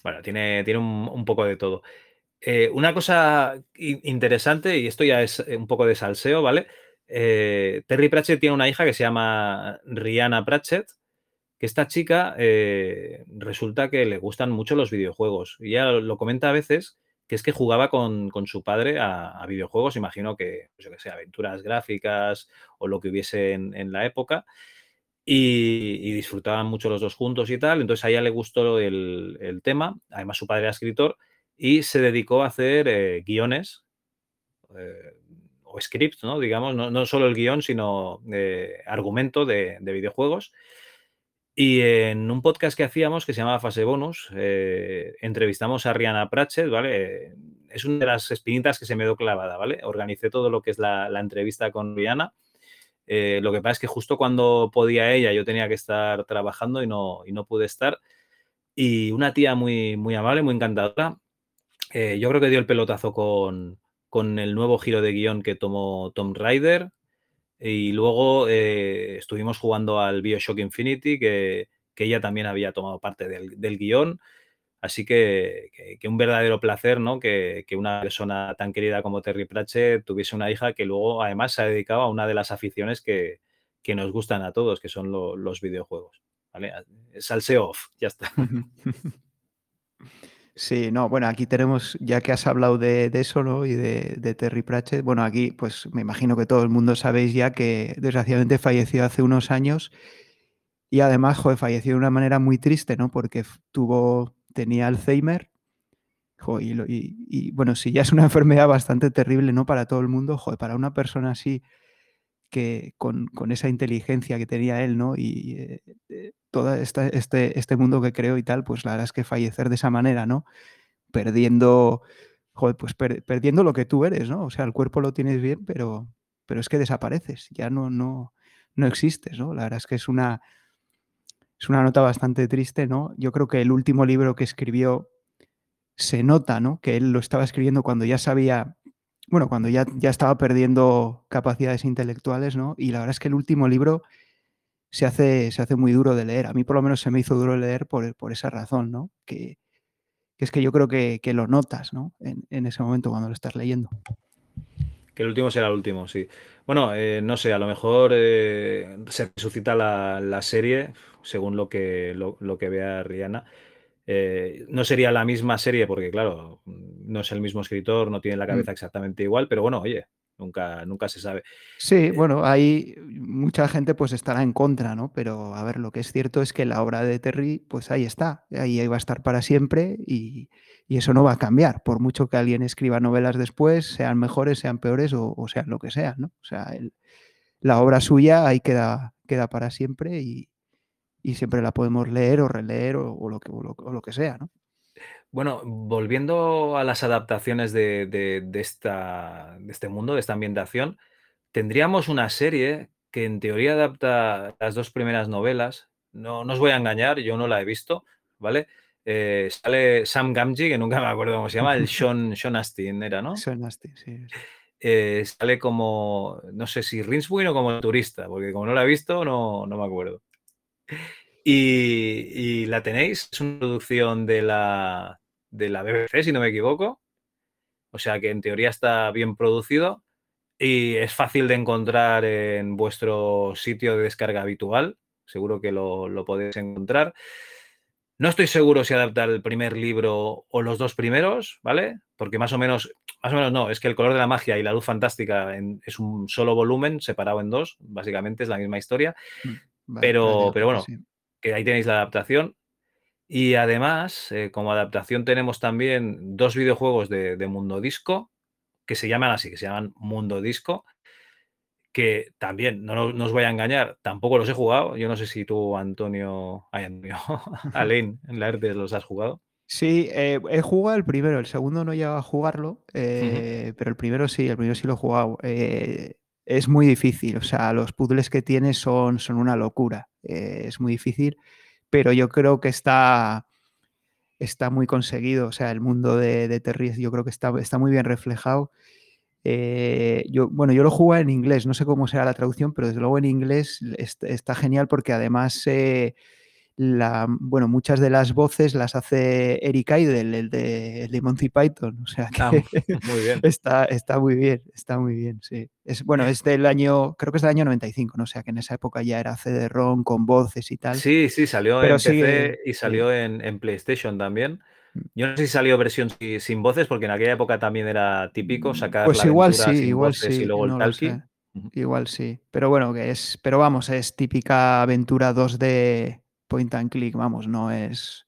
Bueno, tiene, tiene un, un poco de todo. Eh, una cosa in- interesante, y esto ya es eh, un poco de salseo, ¿vale? Eh, Terry Pratchett tiene una hija que se llama Rihanna Pratchett, que esta chica resulta que le gustan mucho los videojuegos. Y ella lo comenta a veces que es que jugaba con, con su padre a, videojuegos, imagino que, pues yo que sé, aventuras gráficas o lo que hubiese en, la época. Y, y disfrutaban mucho los dos juntos y tal. Entonces a ella le gustó el, el tema. Además, su padre era escritor y se dedicó a hacer eh, guiones eh, o scripts, ¿no? Digamos, no, no solo el guion, sino eh, argumento de, de, videojuegos. Y en un podcast que hacíamos, que se llamaba Fase Bonus, entrevistamos a Rihanna Pratchett, ¿vale? Es una de las espinitas que se me dio clavada, ¿vale? Organicé todo lo que es la, la entrevista con Rihanna. Lo que pasa es que justo cuando podía ella, yo tenía que estar trabajando y no, y no pude estar. Y una tía muy, muy amable, muy encantadora, eh, yo creo que dio el pelotazo con, con, el nuevo giro de guion que tomó Tom Ryder. Y luego eh, estuvimos jugando al Bioshock Infinity, que, que, ella también había tomado parte del, del guion. Así que, que, un verdadero placer, ¿no? Que, que, una persona tan querida como Terry Pratchett tuviese una hija que luego además se ha dedicado a una de las aficiones que, nos gustan a todos, que son lo, los videojuegos. ¿vale? Salseo off, ya está. Sí, no, bueno, aquí tenemos, ya que has hablado de, eso, ¿no? Y de, Terry Pratchett, bueno, aquí pues me imagino que todo el mundo sabéis ya que desgraciadamente falleció hace unos años y además, joder, falleció de una manera muy triste, ¿no? Porque tuvo, tenía Alzheimer joder, y, y, y, bueno, si ya es una enfermedad bastante terrible, ¿no? Para todo el mundo, joder, para una persona así que con, con esa inteligencia que tenía él, ¿no? Y eh, eh, todo este, este mundo que creó y tal, pues la verdad es que fallecer de esa manera, ¿no? Perdiendo, pues per, perdiendo lo que tú eres, ¿no? O sea, el cuerpo lo tienes bien, pero, pero es que desapareces, ya no, no, no existes, ¿no? La verdad es que es una, es una nota bastante triste, ¿no? Yo creo que el último libro que escribió se nota, ¿no? Que él lo estaba escribiendo cuando ya sabía, bueno, cuando ya, ya estaba perdiendo capacidades intelectuales, ¿no? Y la verdad es que el último libro se hace, se hace muy duro de leer. A mí por lo menos se me hizo duro de leer por, por esa razón, ¿no? Que, que, es que yo creo que, que lo notas, ¿no? En, en, ese momento cuando lo estás leyendo. Que el último será el último, sí. Bueno, eh, no sé, a lo mejor eh, se resucita la, la, serie según lo que, lo, lo que vea Rihanna. Eh, no sería la misma serie porque, claro, no es el mismo escritor, no tiene la cabeza exactamente igual, pero bueno, oye, nunca, nunca se sabe. Sí, bueno, hay mucha gente pues estará en contra, ¿no? Pero a ver, lo que es cierto es que la obra de Terry, pues ahí está, ahí, ahí va a estar para siempre y, y, eso no va a cambiar, por mucho que alguien escriba novelas después, sean mejores, sean peores o, o sean lo que sea, ¿no? O sea, el, la obra suya ahí queda, queda para siempre y, y siempre la podemos leer o releer o, o, lo, que, o, lo, o lo, que, sea, ¿no? Bueno, volviendo a las adaptaciones de, de, de, esta, de este mundo, de esta ambientación, tendríamos una serie que en teoría adapta las dos primeras novelas. No, no os voy a engañar, yo no la he visto, ¿vale? Eh, sale Sam Gamgee, que nunca me acuerdo cómo se llama, el Sean, Sean Astin era, ¿no? Sean Astin, sí. Eh, sale como, no sé si Rinsbury o como turista, porque como no la he visto, no, no me acuerdo. Y, la tenéis, es una producción de la, de la BBC, si no me equivoco. O sea que en teoría está bien producido y es fácil de encontrar en vuestro sitio de descarga habitual. Seguro que lo, lo podéis encontrar. No estoy seguro si adapta el primer libro o los dos primeros, ¿vale? Porque más o menos, más o menos no, es que el color de la magia y la luz fantástica es un solo volumen separado en dos, básicamente es la misma historia. Vale, pero, pero bueno, sí. que ahí tenéis la adaptación. Y además, eh, como adaptación tenemos también dos videojuegos de, de, Mundo Disco, que se llaman así, que se llaman Mundo Disco, que también, no, no os voy a engañar, tampoco los he jugado. Yo no sé si tú, Antonio, ay, Antonio, Alain, en la ERTE los has jugado. Sí, eh, he jugado el primero, el segundo no llegado a jugarlo, eh, uh -huh. pero el primero sí, el primero sí lo he jugado. Eh, es muy difícil, o sea, los puzzles que tiene son, son una locura, eh, es muy difícil, pero yo creo que está, está muy conseguido, o sea, el mundo de, de Terry yo creo que está, está muy bien reflejado. Eh, yo, bueno, yo lo juego en inglés, no sé cómo será la traducción, pero desde luego en inglés está, está genial porque además eh, la, bueno, muchas de las voces las hace Eric Idle, el de, el de Monty Python. O sea que ah, muy bien. está, está muy bien, está muy bien, sí. Es, bueno, es del año, creo que es del año 95, ¿no? O sea que en esa época ya era CD-ROM con voces y tal. Sí, sí, salió Pero en PC sigue, y salió sí. en, en, PlayStation también. Mm. Yo no sé si salió versión sin voces, porque en aquella época también era típico sacar pues la igual sí, sin igual voces sí, y luego no el talkie. Igual sí, pero bueno, que es, pero vamos, es típica aventura 2D point and click, vamos, no es.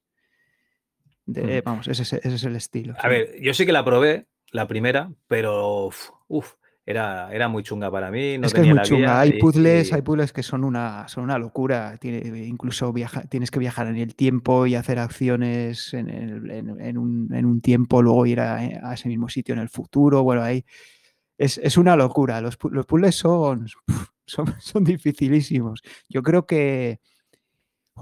De, vamos, ese, ese, es el estilo. A sí. ver, yo sí que la probé, la primera, pero uff, era, era muy chunga para mí. No es que es muy chunga. Hay y, puzzles, y... hay puzzles que son una, son una locura. Tiene, incluso viaja, tienes que viajar en el tiempo y hacer acciones en, el, en, en, un, en un, tiempo, luego ir a, a, ese mismo sitio en el futuro. Bueno, ahí es, es una locura. Los, los puzzles son, son, son dificilísimos. Yo creo que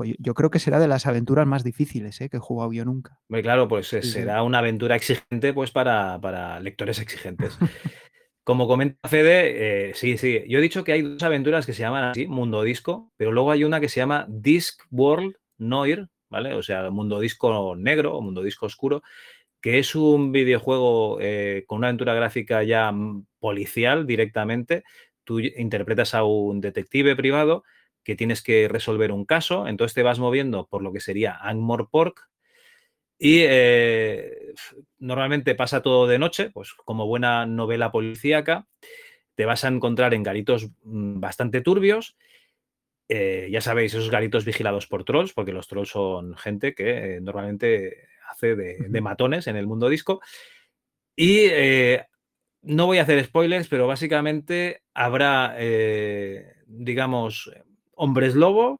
yo creo que será de las aventuras más difíciles ¿eh? que he jugado yo nunca. Muy claro, pues sí, será sí. una aventura exigente pues para, para lectores exigentes. Como comenta Fede, eh, sí, sí, yo he dicho que hay dos aventuras que se llaman así, Mundo Disco, pero luego hay una que se llama Disc World Noir, ¿vale? O sea, Mundo Disco Negro o Mundo Disco Oscuro, que es un videojuego eh, con una aventura gráfica ya policial directamente. Tú interpretas a un detective privado que tienes que resolver un caso, entonces te vas moviendo por lo que sería Angmore Pork y eh, normalmente pasa todo de noche, pues como buena novela policíaca, te vas a encontrar en garitos mm, bastante turbios, eh, ya sabéis, esos garitos vigilados por trolls, porque los trolls son gente que eh, normalmente hace de, de, matones en el mundo disco, y no voy a hacer spoilers, pero básicamente habrá, digamos, hombres lobo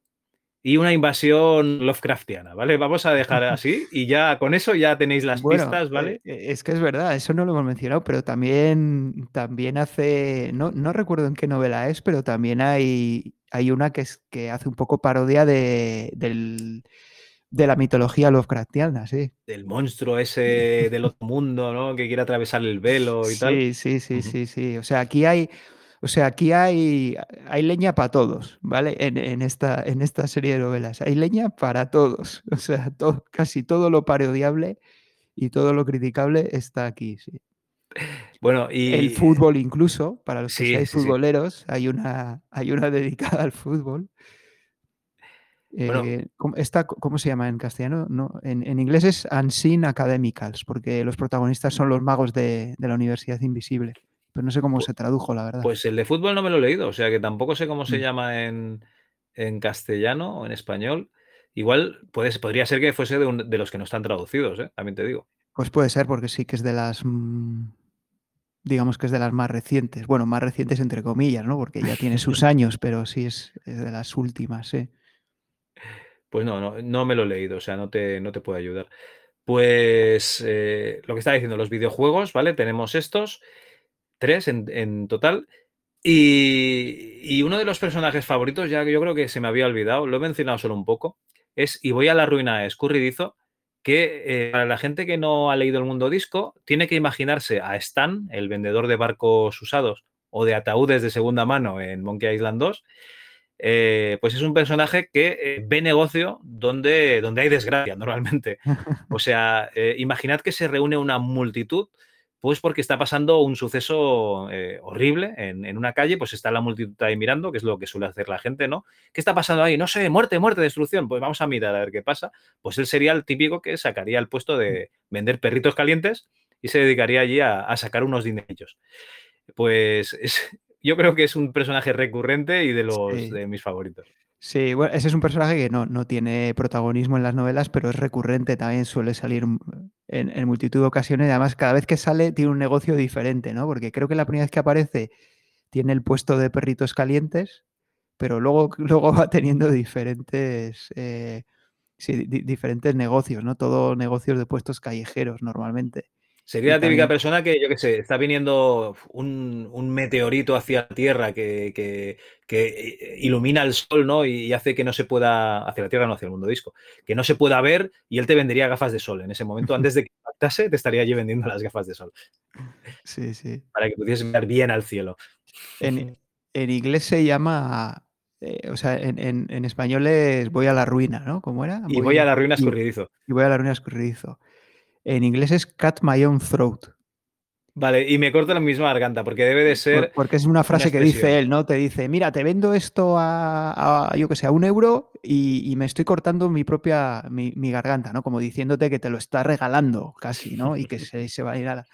y una invasión Lovecraftiana, ¿vale? Vamos a dejar así y ya con eso ya tenéis las bueno, pistas, ¿vale? Eh, es que es verdad, eso no lo hemos mencionado, pero también, también hace, no, no recuerdo en qué novela es, pero también hay, hay una que, es, que hace un poco parodia de, del, de la mitología Lovecraftiana, sí. Del monstruo ese del otro mundo, ¿no? Que quiere atravesar el velo y sí, tal. Sí, sí, sí, sí, sí. O sea, aquí hay, o sea, aquí hay, hay leña para todos, ¿vale? En, en, esta, en esta serie de novelas. Hay leña para todos. O sea, todo, casi todo lo parodiable y todo lo criticable está aquí, sí. Bueno, y... El fútbol incluso, para los que Sí, seáis sí. futboleros, hay una, hay una dedicada al fútbol. Bueno. Eh, ¿cómo, esta, ¿Cómo se llama en castellano? No, en, en inglés es Unseen Academicals, porque los protagonistas son los magos de, de la Universidad Invisible. Pero no sé cómo se tradujo, la verdad. Pues el de fútbol no me lo he leído, o sea que tampoco sé cómo se Mm. llama en, en castellano o en español. Igual puede, podría ser que fuese de, un- de los que no están traducidos, ¿eh? también te digo. Pues puede ser, porque sí que es de las. mm, digamos que es de las más recientes. Bueno, más recientes entre comillas, ¿no? Porque ya tiene sus años, pero sí es, es de las últimas, sí. Pues no, no, no me lo he leído, o sea, no te, no te puedo ayudar. Pues eh, lo que estaba diciendo, los videojuegos, ¿vale? Tenemos estos, tres en, en total. Y, y uno de los personajes favoritos, ya que yo creo que se me había olvidado, lo he mencionado solo un poco, es Y voy a la ruina escurridizo, que eh, para la gente que no ha leído el mundo disco, tiene que imaginarse a Stan, el vendedor de barcos usados o de ataúdes de segunda mano en Monkey Island 2, eh, pues es un personaje que eh, ve negocio donde, donde hay desgracia normalmente. O sea, imaginad que se reúne una multitud, pues porque está pasando un suceso eh, horrible en, en, una calle, pues está la multitud ahí mirando, que es lo que suele hacer la gente, ¿no? ¿Qué está pasando ahí? No sé, muerte, muerte, destrucción. Pues vamos a mirar a ver qué pasa. Pues él sería el típico que sacaría el puesto de vender perritos calientes y se dedicaría allí a, a sacar unos dinerillos. Pues es, yo creo que es un personaje recurrente y de los Sí. de mis favoritos. Sí, bueno, ese es un personaje que no, no, tiene protagonismo en las novelas, pero es recurrente, también suele salir en, multitud de ocasiones. Además, cada vez que sale tiene un negocio diferente, ¿no? Porque creo que la primera vez que aparece tiene el puesto de perritos calientes, pero luego, luego va teniendo diferentes, eh, sí, di diferentes negocios, ¿no? Todo negocios de puestos callejeros normalmente. Sería la típica persona que, yo qué sé, está viniendo un, un meteorito hacia la Tierra que, que, que, ilumina el Sol, ¿no? Y hace que no se pueda, hacia la Tierra, no hacia el mundo disco, que no se pueda ver y él te vendería gafas de sol. En ese momento, antes de que impactase, te estaría allí vendiendo las gafas de sol. Sí, sí. Para que pudieses mirar bien al cielo. En, en inglés se llama eh, o sea, en, en, en, español es voy a la ruina, ¿no? ¿Cómo era? Voy, y voy a la ruina escurridizo. Y, y, voy a la ruina escurridizo. En inglés es cut my own throat. Vale, y me corto la misma garganta, porque debe de ser. Porque es una frase una que dice él, ¿no? Te dice, mira, te vendo esto a, a yo que sé, a un euro y, y, me estoy cortando mi propia, mi, mi, garganta, ¿no? Como diciéndote que te lo está regalando casi, ¿no? Y que se, se va a ir a la...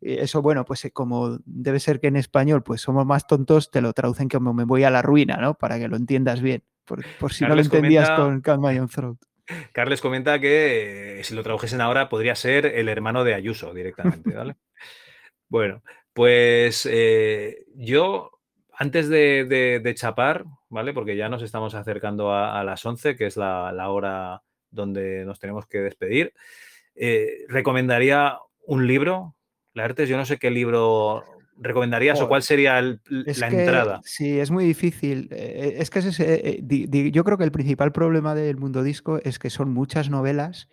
Eso, bueno, pues eh, como debe ser que en español pues somos más tontos, te lo traducen como me voy a la ruina, ¿no? Para que lo entiendas bien. Por, por si no lo entendías comenta, con Cut My Own Throat. Carles comenta que eh, si lo tradujesen ahora podría ser el hermano de Ayuso directamente, ¿vale? bueno, pues eh, yo antes de, de, de, chapar, ¿vale? Porque ya nos estamos acercando a, a las 11, que es la, la, hora donde nos tenemos que despedir, eh, recomendaría un libro. Laertes, yo no sé qué libro recomendarías o cuál sería el, la que, entrada. Sí, es muy difícil. Eh, Es que es eh, di, di, yo creo que el principal problema del mundo disco es que son muchas novelas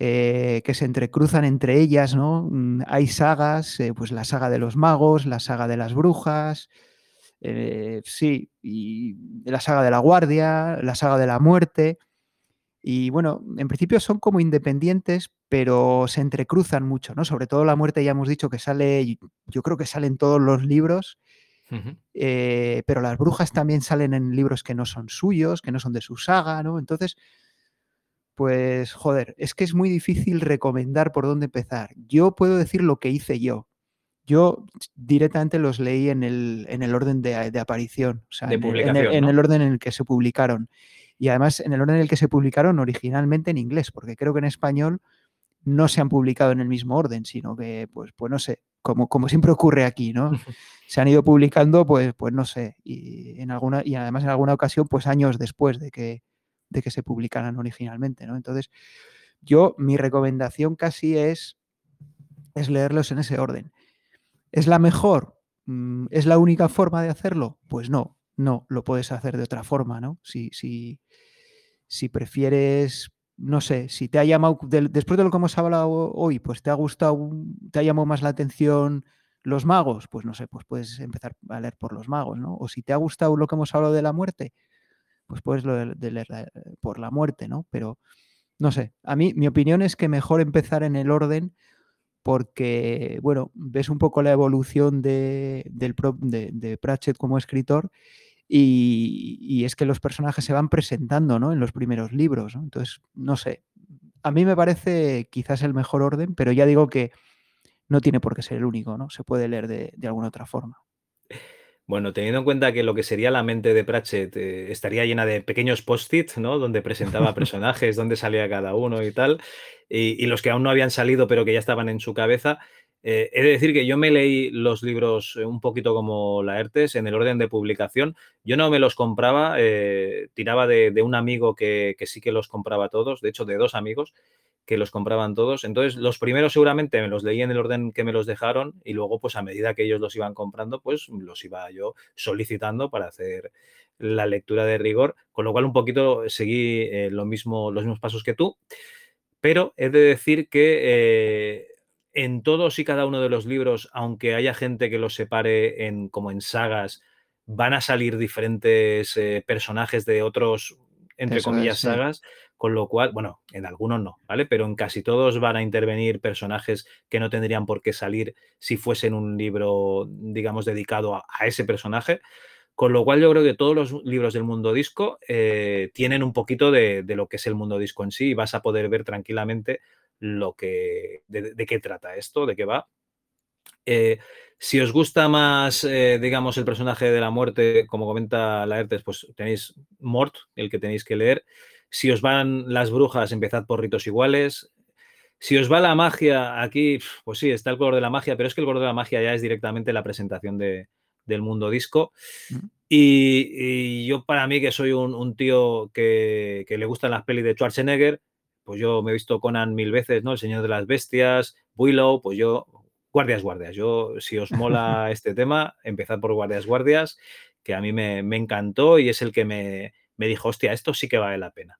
eh, que se entrecruzan entre ellas, ¿no? Mm, Hay sagas, eh, pues la saga de los magos, la saga de las brujas, eh, sí, y la saga de la guardia, la saga de la muerte. Y bueno, en principio son como independientes, pero se entrecruzan mucho, ¿no? Sobre todo la muerte ya hemos dicho que sale, yo creo que salen todos los libros, uh -huh. eh, pero las brujas también salen en libros que no son suyos, que no son de su saga, ¿no? Entonces, pues joder, es que es muy difícil recomendar por dónde empezar. Yo puedo decir lo que hice yo. Yo directamente los leí en el, en el orden de, de, aparición, o sea, de en, publicación, en, el, ¿no? en el orden en el que se publicaron y además en el orden en el que se publicaron originalmente en inglés, porque creo que en español no se han publicado en el mismo orden, sino que, pues, pues no sé, como, como siempre ocurre aquí, ¿no? Se han ido publicando, pues, pues no sé, y, en alguna, y además en alguna ocasión, pues años después de que, de que se publicaran originalmente, ¿no? Entonces, yo, mi recomendación casi es, es leerlos en ese orden. ¿Es la mejor? Mm, ¿Es la única forma de hacerlo? Pues no, no, lo puedes hacer de otra forma, ¿no? Si, si, si prefieres, no sé, si te ha llamado, después de lo que hemos hablado hoy, pues te ha gustado, te ha llamado más la atención los magos, pues no sé, pues puedes empezar a leer por los magos, ¿no? O si te ha gustado lo que hemos hablado de la muerte, pues puedes leer eh, por la muerte, ¿no? Pero no sé, a mí mi opinión es que mejor empezar en el orden porque, bueno, ves un poco la evolución de, del, de, Pratchett como escritor y, es que los personajes se van presentando ¿no? en los primeros libros. Entonces, no sé, a mí me parece quizás el mejor orden, pero ya digo que no tiene por qué ser el único, ¿no? Se puede leer de, de alguna otra forma. Bueno, teniendo en cuenta que lo que sería la mente de Pratchett eh, estaría llena de pequeños post-its, ¿no? Donde presentaba personajes, donde salía cada uno y tal, y, los que aún no habían salido pero que ya estaban en su cabeza. Eh, he de decir que yo me leí los libros eh, un poquito como Laertes en el orden de publicación. Yo no me los compraba, tiraba de, un amigo que, que, sí que los compraba todos, de hecho de dos amigos, que los compraban todos. Entonces, los primeros seguramente me los leí en el orden que me los dejaron y luego, pues a medida que ellos los iban comprando, pues los iba yo solicitando para hacer la lectura de rigor, con lo cual un poquito seguí eh, lo mismo, los mismos pasos que tú, pero he de decir que eh, en todos y cada uno de los libros, aunque haya gente que los separe en, como en sagas, van a salir diferentes eh, personajes de otros, entre comillas, sagas. Con lo cual, bueno, en algunos no, ¿vale? Pero en casi todos van a intervenir personajes que no tendrían por qué salir si fuesen un libro, digamos, dedicado a, ese personaje. Con lo cual yo creo que todos los libros del mundo disco eh, tienen un poquito de, lo que es el mundo disco en sí y vas a poder ver tranquilamente lo que, de, qué trata esto, de qué va. Eh, si os gusta más, eh, digamos, el personaje de la muerte, como comenta Laertes, pues tenéis Mort, el que tenéis que leer. Si os van las brujas, empezad por ritos iguales. Si os va la magia, aquí, pues sí, está el color de la magia, pero es que el color de la magia ya es directamente la presentación del mundo disco. Y, yo, para mí, que soy un, tío que, le gustan las pelis de Schwarzenegger, pues yo me he visto Conan mil veces, ¿no? El Señor de las Bestias, Willow, pues yo, Guardias, Guardias. Yo, si os mola este tema, empezad por Guardias, Guardias, que a mí me encantó y es el que me, me dijo, hostia, esto sí que vale la pena.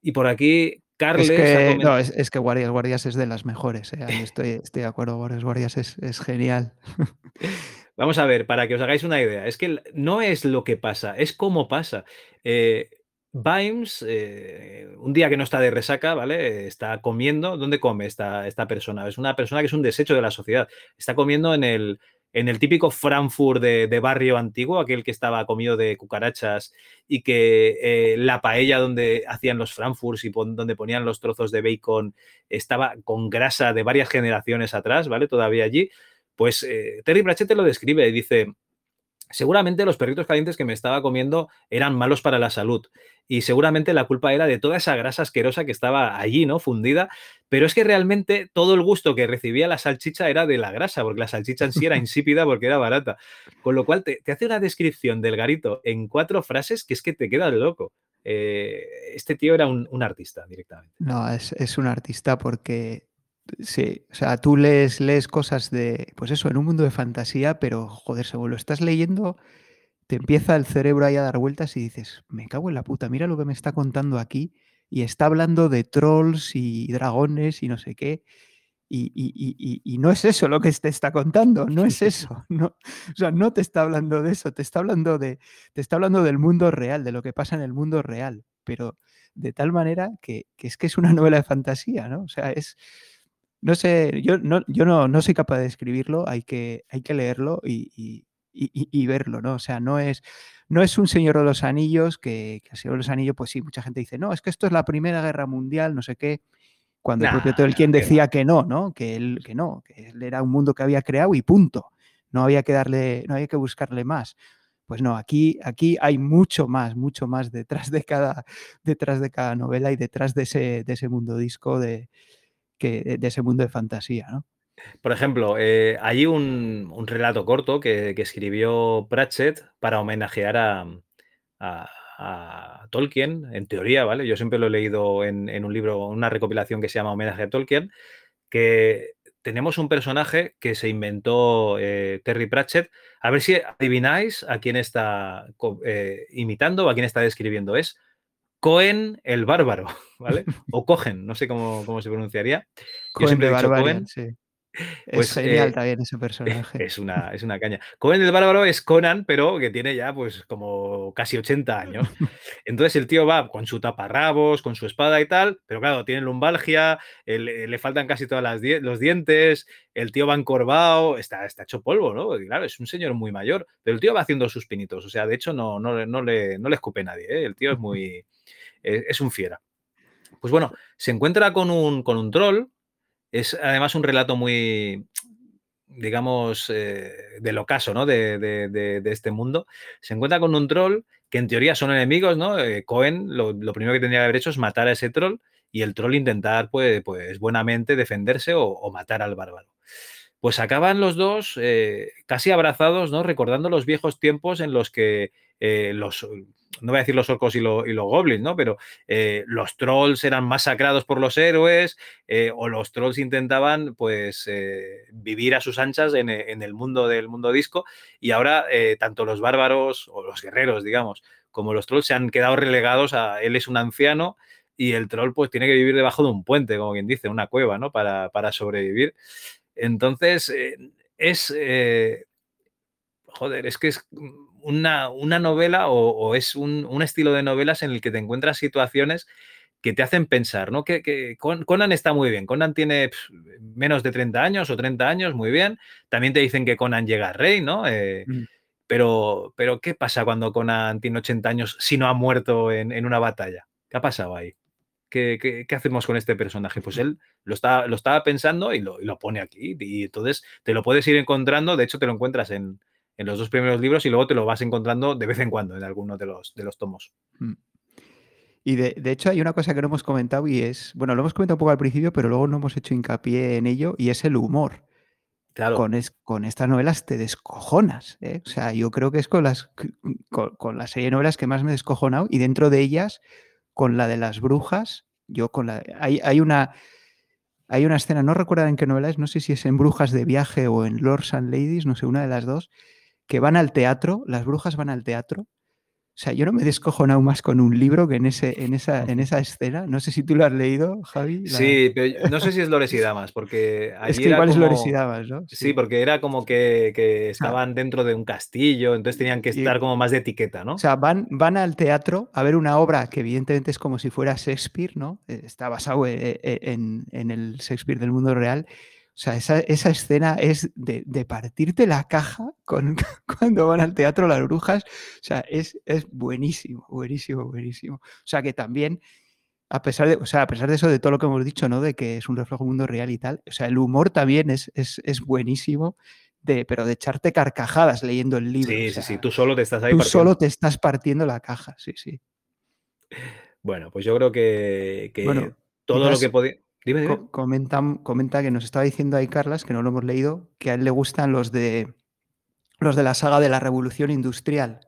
Y por aquí, Carles... Es que, no, es, que Guardias Guardias es de las mejores. ¿eh? Estoy, estoy, de acuerdo, Guardias Guardias es, genial. Vamos a ver, para que os hagáis una idea, es que no es lo que pasa, es cómo pasa. Eh, Vimes, eh, un día que no está de resaca, ¿vale? Está comiendo. ¿Dónde come esta, esta persona? Es una persona que es un desecho de la sociedad. Está comiendo en el, en el típico Frankfurt de, barrio antiguo, aquel que estaba comido de cucarachas y que eh, la paella donde hacían los Frankfurts y donde ponían los trozos de bacon estaba con grasa de varias generaciones atrás, ¿vale? Todavía allí. Pues eh, Terry Pratchett lo describe y dice, Seguramente los perritos calientes que me estaba comiendo eran malos para la salud y seguramente la culpa era de toda esa grasa asquerosa que estaba allí, ¿no? Fundida, pero es que realmente todo el gusto que recibía la salchicha era de la grasa, porque la salchicha en sí era insípida porque era barata. Con lo cual te, hace una descripción del garito en cuatro frases que es que te quedas loco. Eh, este tío era un, artista directamente. No, es, es un artista porque Sí, o sea, tú lees, lees cosas de, pues eso, en un mundo de fantasía, pero joder, según lo estás leyendo, te empieza el cerebro ahí a dar vueltas y dices, me cago en la puta, mira lo que me está contando aquí y está hablando de trolls y dragones y no sé qué. Y, y, no es eso lo que te está contando, no es eso. No, o sea, no te está hablando de eso, te está hablando, de, te está hablando del mundo real, de lo que pasa en el mundo real, pero de tal manera que, que es que es una novela de fantasía, ¿no? O sea, es, no sé, yo no, yo no, no soy capaz de escribirlo, hay que, hay que leerlo y, verlo, ¿no? O sea, no es, no es un Señor de los Anillos, que, que el Señor de los Anillos, pues sí, mucha gente dice, no, es que esto es la Primera Guerra Mundial, no sé qué, cuando el propio Tolkien decía que no, ¿no? Que él, que no, que él era un mundo que había creado y punto. No había que darle, no había que buscarle más. Pues no, aquí, aquí hay mucho más, mucho más detrás de cada, detrás de cada novela y detrás de ese, de ese mundo disco de, que, de ese mundo de fantasía, ¿no? Por ejemplo, eh, hay un, relato corto que, escribió Pratchett para homenajear a, Tolkien, en teoría, ¿vale? Yo siempre lo he leído en, un libro, una recopilación que se llama Homenaje a Tolkien, que tenemos un personaje que se inventó eh, Terry Pratchett. A ver si adivináis a quién está eh, imitando o a quién está describiendo. Es Cohen el Bárbaro, ¿vale? O Cohen, no sé cómo, se pronunciaría. Yo siempre he dicho Cohen. Sí. Pues, es genial eh, también ese personaje. Es una, es una caña. Cohen el Bárbaro es Conan, pero que tiene ya pues como casi 80 años. Entonces el tío va con su taparrabos, con su espada y tal, pero claro, tiene lumbalgia, le faltan casi todos los dientes, el tío va encorvado, está, está hecho polvo, ¿no? claro, es un señor muy mayor, pero el tío va haciendo sus pinitos. O sea, de hecho no, no, no, le, no le escupe nadie, ¿eh? El tío es muy... es un fiera. Pues bueno, se encuentra con un, con un troll es además un relato muy, digamos, eh, del ocaso, ¿no? De, este mundo. Se encuentra con un troll que en teoría son enemigos, ¿no? Eh, Cohen lo, primero que tendría que haber hecho es matar a ese troll y el troll intentar, pues, pues buenamente defenderse o, matar al bárbaro. Pues acaban los dos eh, casi abrazados, ¿no? Recordando los viejos tiempos en los que los no voy a decir los orcos y, los goblins, ¿no? Pero eh, los trolls eran masacrados por los héroes eh, o los trolls intentaban, pues, eh, vivir a sus anchas en, el mundo del mundo disco y ahora tanto los bárbaros o los guerreros, digamos, como los trolls se han quedado relegados a él es un anciano y el troll pues tiene que vivir debajo de un puente, como quien dice, una cueva, ¿no? Para, para sobrevivir. Entonces, es... joder, es que es una, novela o, es un, estilo de novelas en el que te encuentras situaciones que te hacen pensar, ¿no? Que, Conan está muy bien. Conan tiene menos de 30 años o 30 años, muy bien. También te dicen que Conan llega a rey, ¿no? Eh, mm. pero, pero, ¿qué pasa cuando Conan tiene 80 años si no ha muerto en, una batalla? ¿Qué ha pasado ahí? ¿Qué, hacemos con este personaje? Pues él lo, está, lo estaba pensando y lo, y lo, pone aquí. Y entonces te lo puedes ir encontrando. De hecho, te lo encuentras en, en los dos primeros libros y luego te lo vas encontrando de vez en cuando en algunos de los, de los tomos. Mm. Y de, hecho hay una cosa que no hemos comentado y es, bueno, lo hemos comentado un poco al principio, pero luego no hemos hecho hincapié en ello y es el humor. Claro. Con, con estas novelas te descojonas. ¿eh? O sea, yo creo que es con, las, con, la serie de novelas que más me he descojonado y dentro de ellas, con la de las brujas, yo con la... Hay, hay una... Hay una escena, no recuerdo en qué novela es, no sé si es en Brujas de Viaje o en Lords and Ladies, no sé, una de las dos, que van al teatro, las brujas van al teatro. O sea, yo no me descojo aún más con un libro que en, ese, en, esa, en esa escena. No sé si tú lo has leído, Javi. Sí, pero no sé si es Lores y Damas, porque Es que igual es Lores y Damas, ¿no? Sí. porque era como que, que estaban dentro de un castillo, entonces tenían que estar como más de etiqueta, ¿no? O sea, van, van al teatro a ver una obra que evidentemente es como si fuera Shakespeare, ¿no? Eh, está basado eh, eh, en, en el Shakespeare del mundo real o sea, esa, escena es de, partirte la caja con, cuando van al teatro las brujas. O sea, es, es buenísimo, buenísimo, buenísimo. O sea, que también, a pesar de, o sea, a pesar de eso, de todo lo que hemos dicho, ¿no? De que es un reflejo del mundo real y tal. O sea, el humor también es, es, es buenísimo. De, pero de echarte carcajadas leyendo el libro. Sí, sí, sí, tú solo te estás ahí. Tú solo te estás partiendo la caja, sí, sí. Bueno, pues yo creo que, todo lo que podía comenta, que nos estaba diciendo ahí Carlas, que no lo hemos leído, que a él le gustan los de los de la saga de la Revolución Industrial.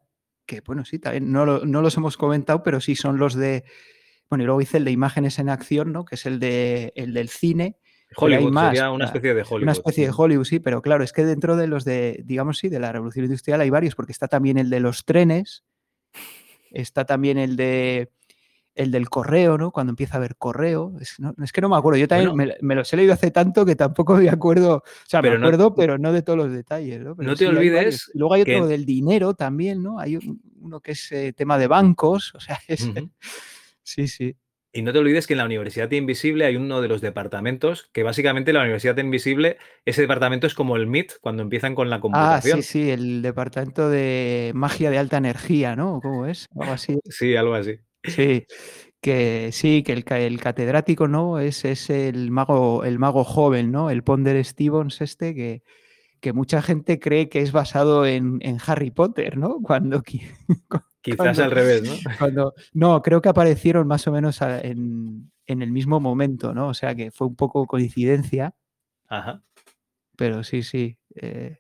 Que bueno, sí, también no, los hemos comentado, pero sí son los de. Bueno, y luego hice el de imágenes en acción, ¿no? Que es el de el del cine. Hollywood, sería una especie de Hollywood. Una especie de Hollywood, sí, pero claro, es que dentro de los de, digamos, sí, de la Revolución Industrial hay varios, porque está también el de los trenes, está también el de el del correo, ¿no? Cuando empieza a haber correo. Es, que no me acuerdo. Yo también me, los he leído hace tanto que tampoco me acuerdo. O sea, me acuerdo, pero no de todos los detalles, ¿no? no te olvides. Luego hay otro del dinero también, ¿no? Hay uno que es eh, tema de bancos. O sea, es. sí, sí. Y no te olvides que en la Universidad Invisible hay uno de los departamentos que básicamente la Universidad Invisible, ese departamento es como el MIT cuando empiezan con la computación. Ah, sí, sí, el departamento de magia de alta energía, ¿no? ¿Cómo es? Algo así. Sí, algo así. Sí, que sí, que el, catedrático, ¿no? Es, es el mago, el mago joven, ¿no? El Ponder Stevens este que, que mucha gente cree que es basado en, Harry Potter, ¿no? Cuando quizás al revés, ¿no? Cuando, no, creo que aparecieron más o menos en, el mismo momento, ¿no? O sea que fue un poco coincidencia. Ajá. Pero sí, sí. Eh,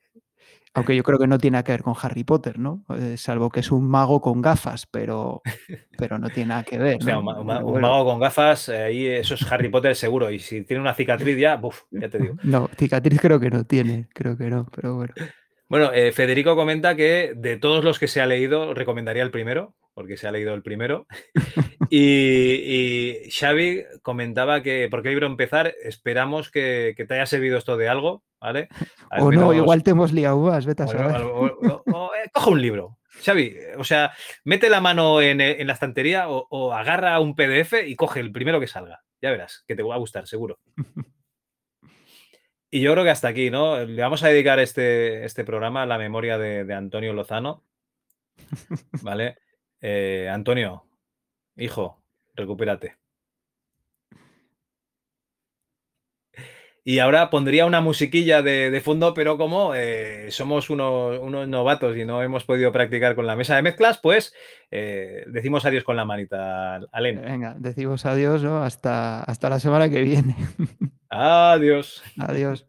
Aunque yo creo que no tiene que ver con Harry Potter, ¿no? Eh, salvo que es un mago con gafas, pero, pero no tiene nada que ver. O sea, un, mago con gafas, eh, ahí eso es Harry Potter seguro. Y si tiene una cicatriz ya, buf, ya te digo. No, cicatriz creo que no tiene, creo que no, pero bueno. Bueno, eh, Federico comenta que de todos los que se ha leído, recomendaría el primero, porque se ha leído el primero. y, Xavi comentaba que, ¿por qué libro empezar? Esperamos que, te haya servido esto de algo, ¿vale? o no, igual te hemos liado más, vete a saber. Eh, coja un libro. Xavi, o sea, mete la mano en, la estantería o, o, agarra un PDF y coge el primero que salga. Ya verás, que te va a gustar, seguro. Y yo creo que hasta aquí, ¿no? Le vamos a dedicar este, este programa a la memoria de, Antonio Lozano. ¿Vale? Eh, Antonio, hijo, recupérate. Y ahora pondría una musiquilla de, fondo, pero como eh, somos unos, novatos y no hemos podido practicar con la mesa de mezclas, pues eh, decimos adiós con la manita, Alen. Venga, decimos adiós hasta, hasta la semana que viene. Adiós. Adiós.